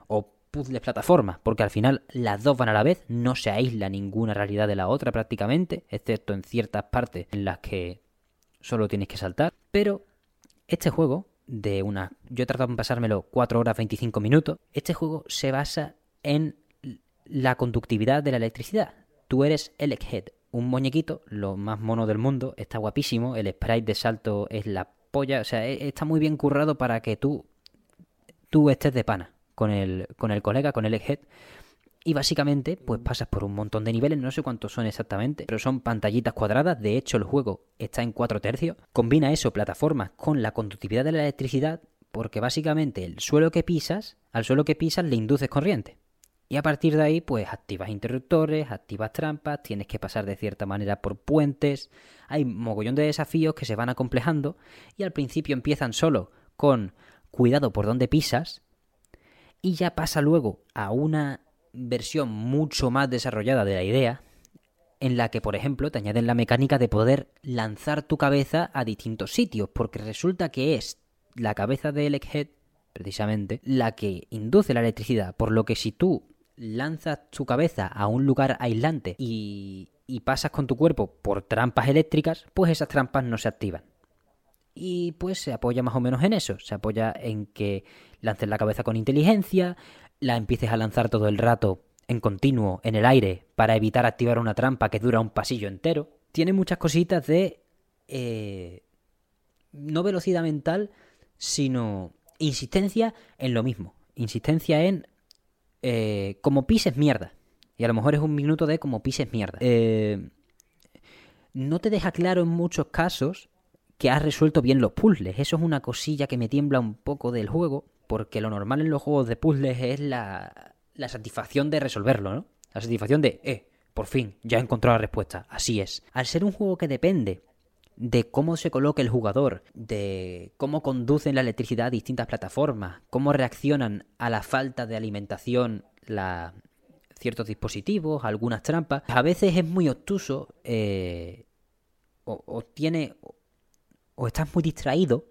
O puzzles plataformas, porque al final las dos van a la vez, no se aísla ninguna realidad de la otra prácticamente, excepto en ciertas partes en las que solo tienes que saltar. Pero este juego de una... Yo he tratado de pasármelo 4 horas 25 minutos. Este juego se basa en la conductividad de la electricidad. Tú eres el Head, un muñequito, lo más mono del mundo, está guapísimo, el sprite de salto es la polla, o sea, e, está muy bien currado para que tú, tú estés de pana con el, con el colega, con el Head. Y básicamente, pues pasas por un montón de niveles, no sé cuántos son exactamente, pero son pantallitas cuadradas. De hecho, el juego está en 4 tercios. Combina eso, plataformas, con la conductividad de la electricidad, porque básicamente el suelo que pisas, al suelo que pisas le induces corriente. Y a partir de ahí, pues activas interruptores, activas trampas, tienes que pasar de cierta manera por puentes. Hay un mogollón de desafíos que se van acomplejando y al principio empiezan solo con cuidado por donde pisas y ya pasa luego a una versión mucho más desarrollada de la idea, en la que, por ejemplo, te añaden la mecánica de poder lanzar tu cabeza a distintos sitios, porque resulta que es la cabeza de Egghead, precisamente, la que induce la electricidad. Por lo que si tú lanzas tu cabeza a un lugar aislante y, y pasas con tu cuerpo por trampas eléctricas, pues esas trampas no se activan. Y pues se apoya más o menos en eso. Se apoya en que lances la cabeza con inteligencia, la empieces a lanzar todo el rato en continuo en el aire para evitar activar una trampa que dura un pasillo entero. Tiene muchas cositas de... Eh, no velocidad mental, sino insistencia en lo mismo. Insistencia en... Eh, como pises mierda. Y a lo mejor es un minuto de como pises mierda. Eh, no te deja claro en muchos casos que has resuelto bien los puzzles. Eso es una cosilla que me tiembla un poco del juego, porque lo normal en los juegos de puzzles es la, la satisfacción de resolverlo, ¿no? La satisfacción de, eh, por fin, ya he encontrado la respuesta. Así es. Al ser un juego que depende de cómo se coloca el jugador, de cómo conducen la electricidad a distintas plataformas, cómo reaccionan a la falta de alimentación la, ciertos dispositivos, algunas trampas, a veces es muy obtuso eh, o, o, tiene o estás muy distraído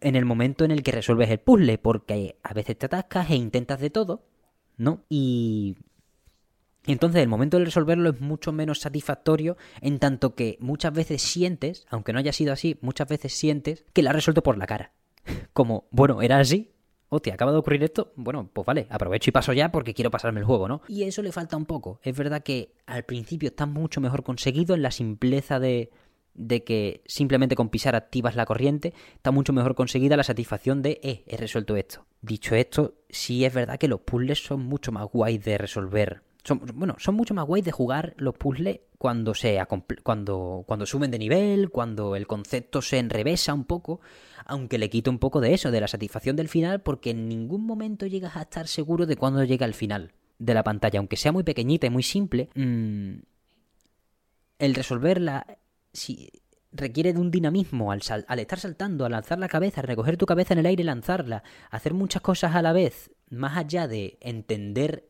en el momento en el que resuelves el puzzle, porque a veces te atascas e intentas de todo, ¿no? Y entonces el momento de resolverlo es mucho menos satisfactorio en tanto que muchas veces sientes, aunque no haya sido así, muchas veces sientes que la has resuelto por la cara. (laughs) Como, bueno, era así. Hostia, acaba de ocurrir esto. Bueno, pues vale, aprovecho y paso ya porque quiero pasarme el juego, ¿no? Y eso le falta un poco. Es verdad que al principio está mucho mejor conseguido en la simpleza de, de que simplemente con pisar activas la corriente, está mucho mejor conseguida la satisfacción de, eh, he resuelto esto. Dicho esto, sí es verdad que los puzzles son mucho más guays de resolver. Son, bueno, son mucho más guays de jugar los puzzles cuando, se, cuando, cuando suben de nivel, cuando el concepto se enrevesa un poco, aunque le quita un poco de eso, de la satisfacción del final, porque en ningún momento llegas a estar seguro de cuándo llega el final de la pantalla, aunque sea muy pequeñita y muy simple. Mmm, el resolverla si requiere de un dinamismo al, estar saltando, al lanzar la cabeza, recoger tu cabeza en el aire y lanzarla, hacer muchas cosas a la vez, más allá de entender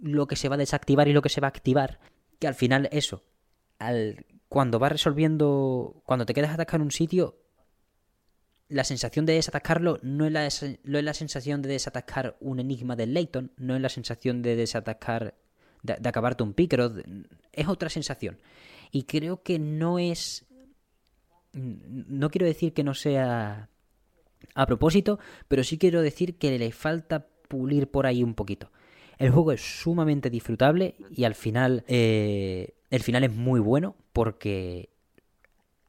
lo que se va a desactivar y lo que se va a activar, que al final eso, al, cuando vas resolviendo, cuando te quedas atascado un sitio, la sensación de desatascarlo no es la, no es la sensación de desatascar un enigma de Layton, no es la sensación de desatascar, de, de acabarte un pícaro, es otra sensación. Y creo que no es... No quiero decir que no sea a propósito, pero sí quiero decir que le falta pulir por ahí un poquito. El juego es sumamente disfrutable y al final eh, el final es muy bueno porque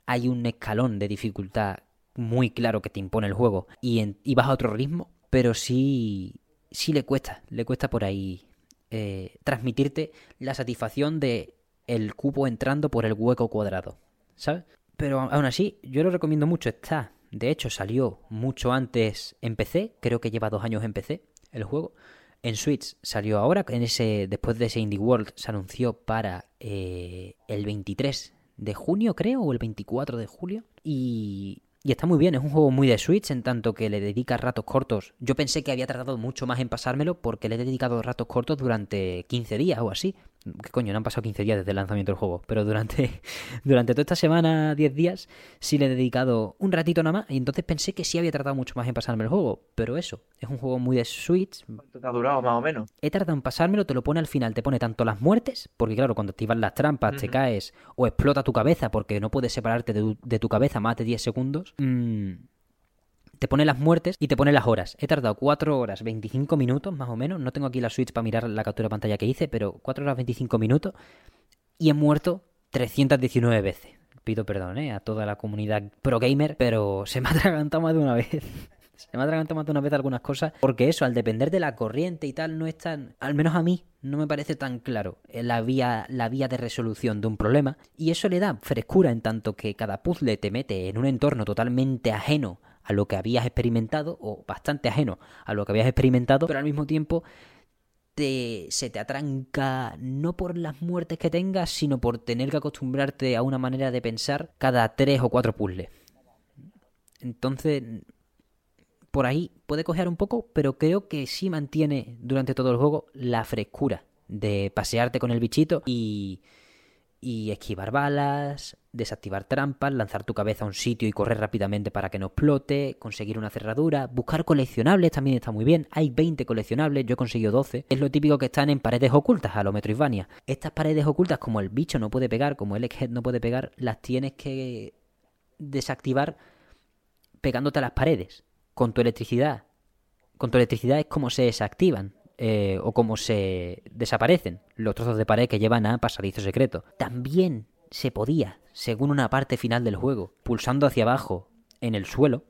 hay un escalón de dificultad muy claro que te impone el juego y, y vas a otro ritmo, pero sí, sí le cuesta, le cuesta por ahí eh, transmitirte la satisfacción de el cubo entrando por el hueco cuadrado, ¿sabes? Pero aún así, yo lo recomiendo mucho. Está, de hecho, salió mucho antes en PC, creo que lleva dos años en PC el juego. En Switch salió ahora, en ese, después de ese Indie World se anunció para eh, el 23 de junio, creo, o el 24 de julio. Y, y está muy bien, es un juego muy de Switch en tanto que le dedica ratos cortos. Yo pensé que había tardado mucho más en pasármelo porque le he dedicado ratos cortos durante 15 días o así. ¿Qué coño? No han pasado 15 días desde el lanzamiento del juego. Pero durante, (laughs) durante toda esta semana, 10 días, sí le he dedicado un ratito nada más. Y entonces pensé que sí había tardado mucho más en pasarme el juego. Pero eso, es un juego muy de Switch. ¿Cuánto te ha durado más o menos? He tardado en pasármelo, te lo pone al final. Te pone tanto las muertes, porque claro, cuando activas las trampas, uh -huh. te caes o explota tu cabeza porque no puedes separarte de tu, de tu cabeza más de 10 segundos. Mmm te pone las muertes y te pone las horas. He tardado 4 horas 25 minutos, más o menos. No tengo aquí la Switch para mirar la captura de pantalla que hice, pero 4 horas 25 minutos. Y he muerto 319 veces. Pido perdón ¿eh? a toda la comunidad pro gamer, pero se me ha atragantado más de una vez. (laughs) se me ha atragantado más de una vez algunas cosas. Porque eso, al depender de la corriente y tal, no es tan. Al menos a mí, no me parece tan claro la vía, la vía de resolución de un problema. Y eso le da frescura en tanto que cada puzzle te mete en un entorno totalmente ajeno a lo que habías experimentado, o bastante ajeno a lo que habías experimentado, pero al mismo tiempo te, se te atranca no por las muertes que tengas, sino por tener que acostumbrarte a una manera de pensar cada tres o cuatro puzzles. Entonces, por ahí puede cojear un poco, pero creo que sí mantiene durante todo el juego la frescura de pasearte con el bichito y, y esquivar balas, desactivar trampas, lanzar tu cabeza a un sitio y correr rápidamente para que no explote, conseguir una cerradura, buscar coleccionables también está muy bien. Hay 20 coleccionables, yo he conseguido 12. Es lo típico que están en paredes ocultas a lo Metroidvania. Estas paredes ocultas, como el bicho no puede pegar, como el Egghead no puede pegar, las tienes que desactivar pegándote a las paredes con tu electricidad. Con tu electricidad es como se desactivan. Eh, o cómo se desaparecen los trozos de pared que llevan a pasadizo secreto. También se podía, según una parte final del juego, pulsando hacia abajo en el suelo,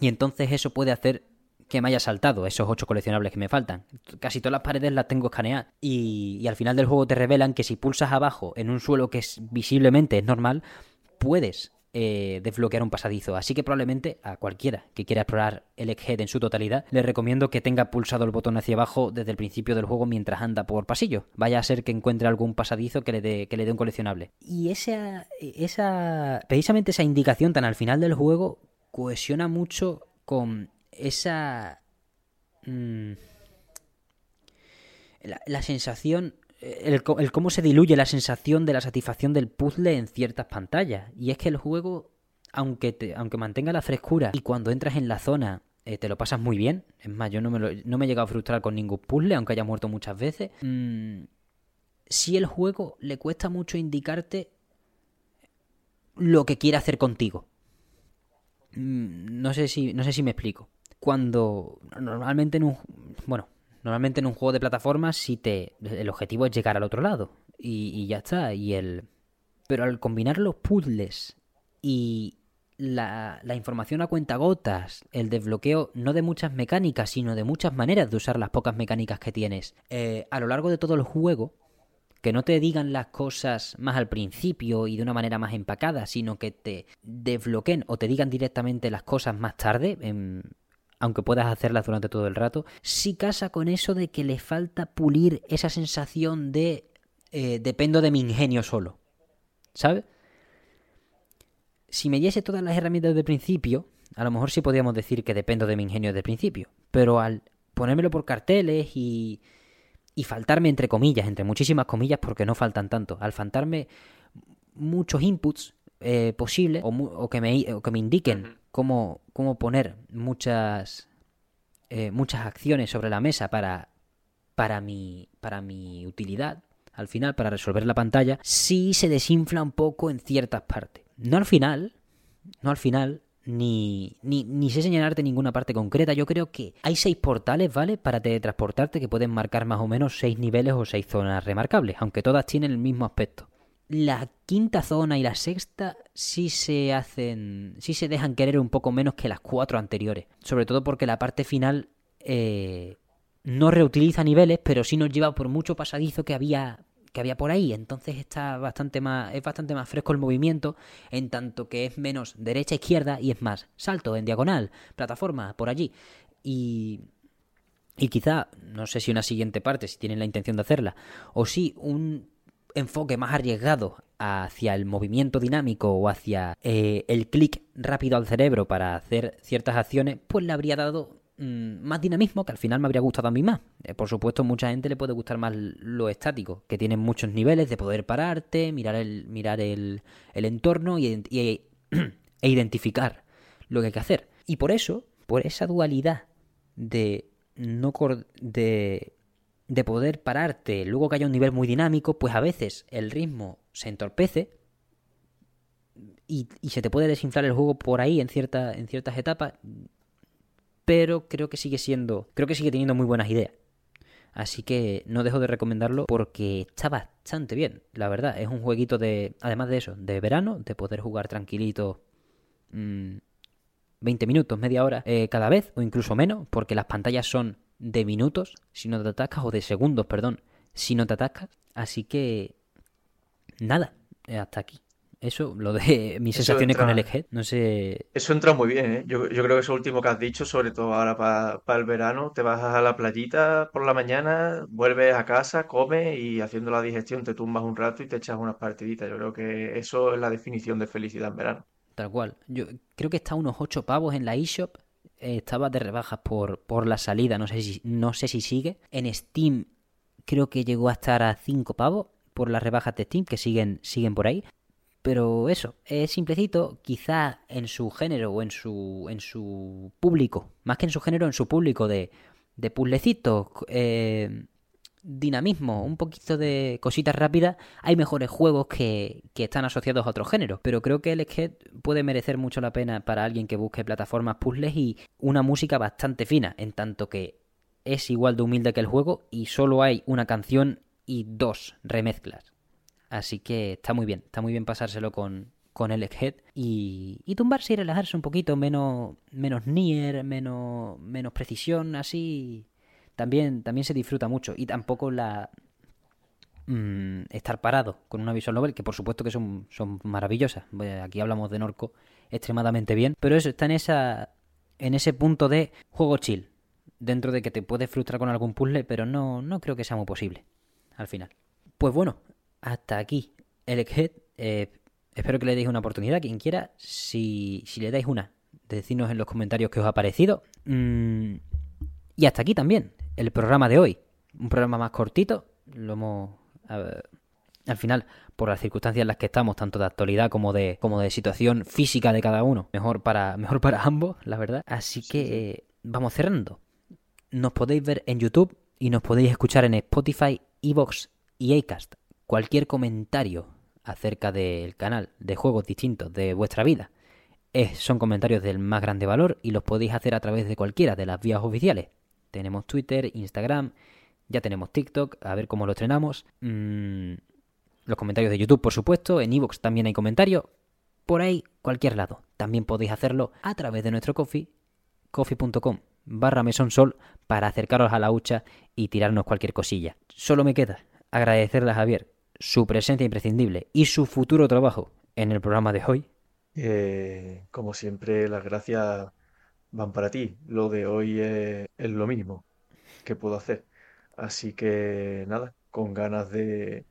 y entonces eso puede hacer que me haya saltado esos ocho coleccionables que me faltan. Casi todas las paredes las tengo escaneadas. Y, y al final del juego te revelan que si pulsas abajo en un suelo que es, visiblemente es normal, puedes eh, desbloquear un pasadizo. Así que probablemente a cualquiera que quiera explorar el Egghead en su totalidad, le recomiendo que tenga pulsado el botón hacia abajo desde el principio del juego mientras anda por pasillo. Vaya a ser que encuentre algún pasadizo que le dé, que le dé un coleccionable. Y esa, esa, precisamente esa indicación tan al final del juego cohesiona mucho con esa... Mm, la, la sensación el, cómo se diluye la sensación de la satisfacción del puzzle en ciertas pantallas. Y es que el juego, aunque, aunque mantenga la frescura y cuando entras en la zona eh, te lo pasas muy bien, es más, yo no me, no me he llegado a frustrar con ningún puzzle, aunque haya muerto muchas veces, mm, si el juego le cuesta mucho indicarte lo que quiere hacer contigo. Mm, no sé si, no sé si me explico. Cuando normalmente en un... Bueno, Normalmente en un juego de plataformas si te el objetivo es llegar al otro lado y, ya está. Y el pero al combinar los puzzles y la, información a cuenta gotas, el desbloqueo no de muchas mecánicas, sino de muchas maneras de usar las pocas mecánicas que tienes, eh, a lo largo de todo el juego, que no te digan las cosas más al principio y de una manera más empacada, sino que te desbloqueen o te digan directamente las cosas más tarde, aunque puedas hacerlas durante todo el rato, sí casa con eso de que le falta pulir esa sensación de eh, dependo de mi ingenio solo. ¿Sabes? Si me diese todas las herramientas de principio, a lo mejor sí podríamos decir que dependo de mi ingenio de principio. Pero al ponérmelo por carteles y, y faltarme entre comillas, entre muchísimas comillas porque no faltan tanto, al faltarme muchos inputs eh, posibles o, que me, o que me indiquen cómo, cómo poner muchas, eh, muchas acciones sobre la mesa para, para, mi, para mi utilidad, al final, para resolver la pantalla, sí se desinfla un poco en ciertas partes. No al final, no al final, ni, ni, ni sé señalarte ninguna parte concreta. Yo creo que hay seis portales, ¿vale? Para teletransportarte que pueden marcar más o menos seis niveles o seis zonas remarcables, aunque todas tienen el mismo aspecto la quinta zona y la sexta sí se hacen, sí se dejan querer un poco menos que las cuatro anteriores. Sobre todo porque la parte final eh, no reutiliza niveles, pero sí nos lleva por mucho pasadizo que había que había por ahí. Entonces está bastante más, es bastante más fresco el movimiento, en tanto que es menos derecha izquierda y es más salto en diagonal, plataforma por allí y y quizá, no sé si una siguiente parte, si tienen la intención de hacerla, o sí un enfoque más arriesgado hacia el movimiento dinámico o hacia eh, el clic rápido al cerebro para hacer ciertas acciones, pues le habría dado mm, más dinamismo que al final me habría gustado a mí más. Eh, por supuesto, mucha gente le puede gustar más lo estático, que tiene muchos niveles de poder pararte, mirar el, mirar el, el entorno y, (clears throat) e identificar lo que hay que hacer. Y por eso, por esa dualidad de no de de poder pararte, luego que haya un nivel muy dinámico, pues a veces el ritmo se entorpece y, se te puede desinflar el juego por ahí en, cierta, en ciertas etapas, pero creo que sigue siendo, creo que sigue teniendo muy buenas ideas. Así que no dejo de recomendarlo porque está bastante bien, la verdad. Es un jueguito de, además de eso, de verano, de poder jugar tranquilito 20 mm, minutos, media hora eh, cada vez, o incluso menos, porque las pantallas son de minutos si no te atascas, o de segundos, perdón, si no te atascas. Así que, nada, eh, hasta aquí. Eso, lo de (laughs) mis sensaciones con el eje, no sé. Eso entra muy bien, ¿eh? Yo, yo creo que eso último que has dicho, sobre todo ahora para el verano, te vas a la playita por la mañana, vuelves a casa, comes y haciendo la digestión te tumbas un rato y te echas unas partiditas. Yo creo que eso es la definición de felicidad en verano. Tal cual. Yo creo que está unos 8 pavos en la eShop estaba de rebajas por, por la salida, no sé, si, no sé si sigue. En Steam creo que llegó a estar a 5 pavos, por las rebajas de Steam que siguen, siguen por ahí. Pero eso, es simplecito, quizá en su género o en su, en su público, más que en su género, en su público de, de puzzlecitos, eh, dinamismo, un poquito de cositas rápidas, hay mejores juegos que, que están asociados a otros géneros. Pero creo que el skate puede merecer mucho la pena para alguien que busque plataformas puzzles y una música bastante fina, en tanto que es igual de humilde que el juego y solo hay una canción y dos remezclas. Así que está muy bien, está muy bien pasárselo con, con el Head y, y tumbarse y relajarse un poquito, menos, menos Nier, menos, menos precisión, así también, también se disfruta mucho. Y tampoco la mm, estar parado con una visual novel, que por supuesto que son, son maravillosas. Aquí hablamos de Norco extremadamente bien. Pero eso, está en esa. en ese punto de juego chill. Dentro de que te puedes frustrar con algún puzzle, pero no, no creo que sea muy posible. Al final. Pues bueno, hasta aquí el. Eh, espero que le deis una oportunidad. Quien quiera, si, si le dais una, decidnos en los comentarios qué os ha parecido. Mm, y hasta aquí también el programa de hoy. Un programa más cortito. Lo hemos. al final, por las circunstancias en las que estamos, tanto de actualidad como de, como de situación física de cada uno, mejor para, (laughs) mejor para ambos, la verdad. Así que eh, vamos cerrando. Nos podéis ver en YouTube y nos podéis escuchar en Spotify, Evox y Acast. Cualquier comentario acerca del canal de juegos distintos de vuestra vida son comentarios del más grande valor y los podéis hacer a través de cualquiera de las vías oficiales. Tenemos Twitter, Instagram, ya tenemos TikTok, a ver cómo lo estrenamos. Mm, los comentarios de YouTube, por supuesto. En Evox también hay comentarios. Por ahí, cualquier lado. También podéis hacerlo a través de nuestro coffee, coffee.com barra mesonsol para acercaros a la hucha y tirarnos cualquier cosilla. Solo me queda agradecerle a Javier su presencia imprescindible y su futuro trabajo en el programa de hoy. Eh, como siempre, las gracias van para ti. Lo de hoy es, lo mínimo que puedo hacer. Así que nada, con ganas de,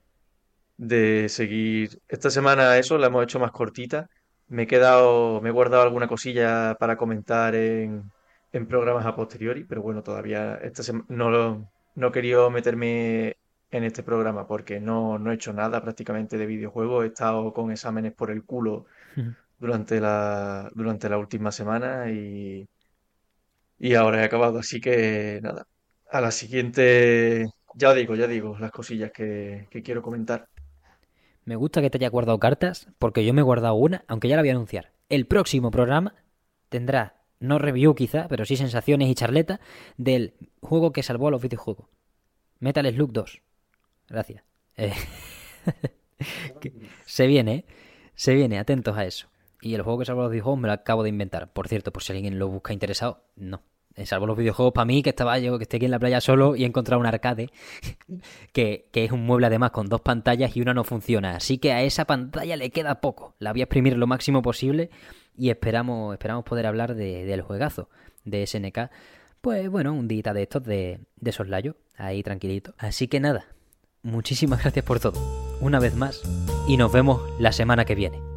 de seguir. Esta semana eso la hemos hecho más cortita. Me he quedado, me he guardado alguna cosilla para comentar en, en programas a posteriori, pero bueno, todavía esta no, no he querido meterme en este programa porque no, no he hecho nada prácticamente de videojuegos. He estado con exámenes por el culo durante la, durante la última semana y, y ahora he acabado. Así que nada, a la siguiente, ya digo, ya digo, las cosillas que, quiero comentar. Me gusta que te haya guardado cartas, porque yo me he guardado una, aunque ya la voy a anunciar. El próximo programa tendrá, no review quizá, pero sí sensaciones y charleta del juego que salvó a los videojuegos. Metal Slug 2. Gracias. (laughs) Se viene, ¿eh? Se viene, atentos a eso. Y el juego que salvo los videojuegos me lo acabo de inventar. Por cierto, por si alguien lo busca interesado, no. Salvo los videojuegos para mí, que estaba yo, que estoy aquí en la playa solo y he encontrado un arcade, (laughs) que, que, es un mueble además con dos pantallas y una no funciona. Así que a esa pantalla le queda poco. La voy a exprimir lo máximo posible y esperamos, esperamos poder hablar de, del juegazo de SNK. Pues bueno, un día de estos de, de soslayo, ahí tranquilito. Así que nada, muchísimas gracias por todo, una vez más, y nos vemos la semana que viene.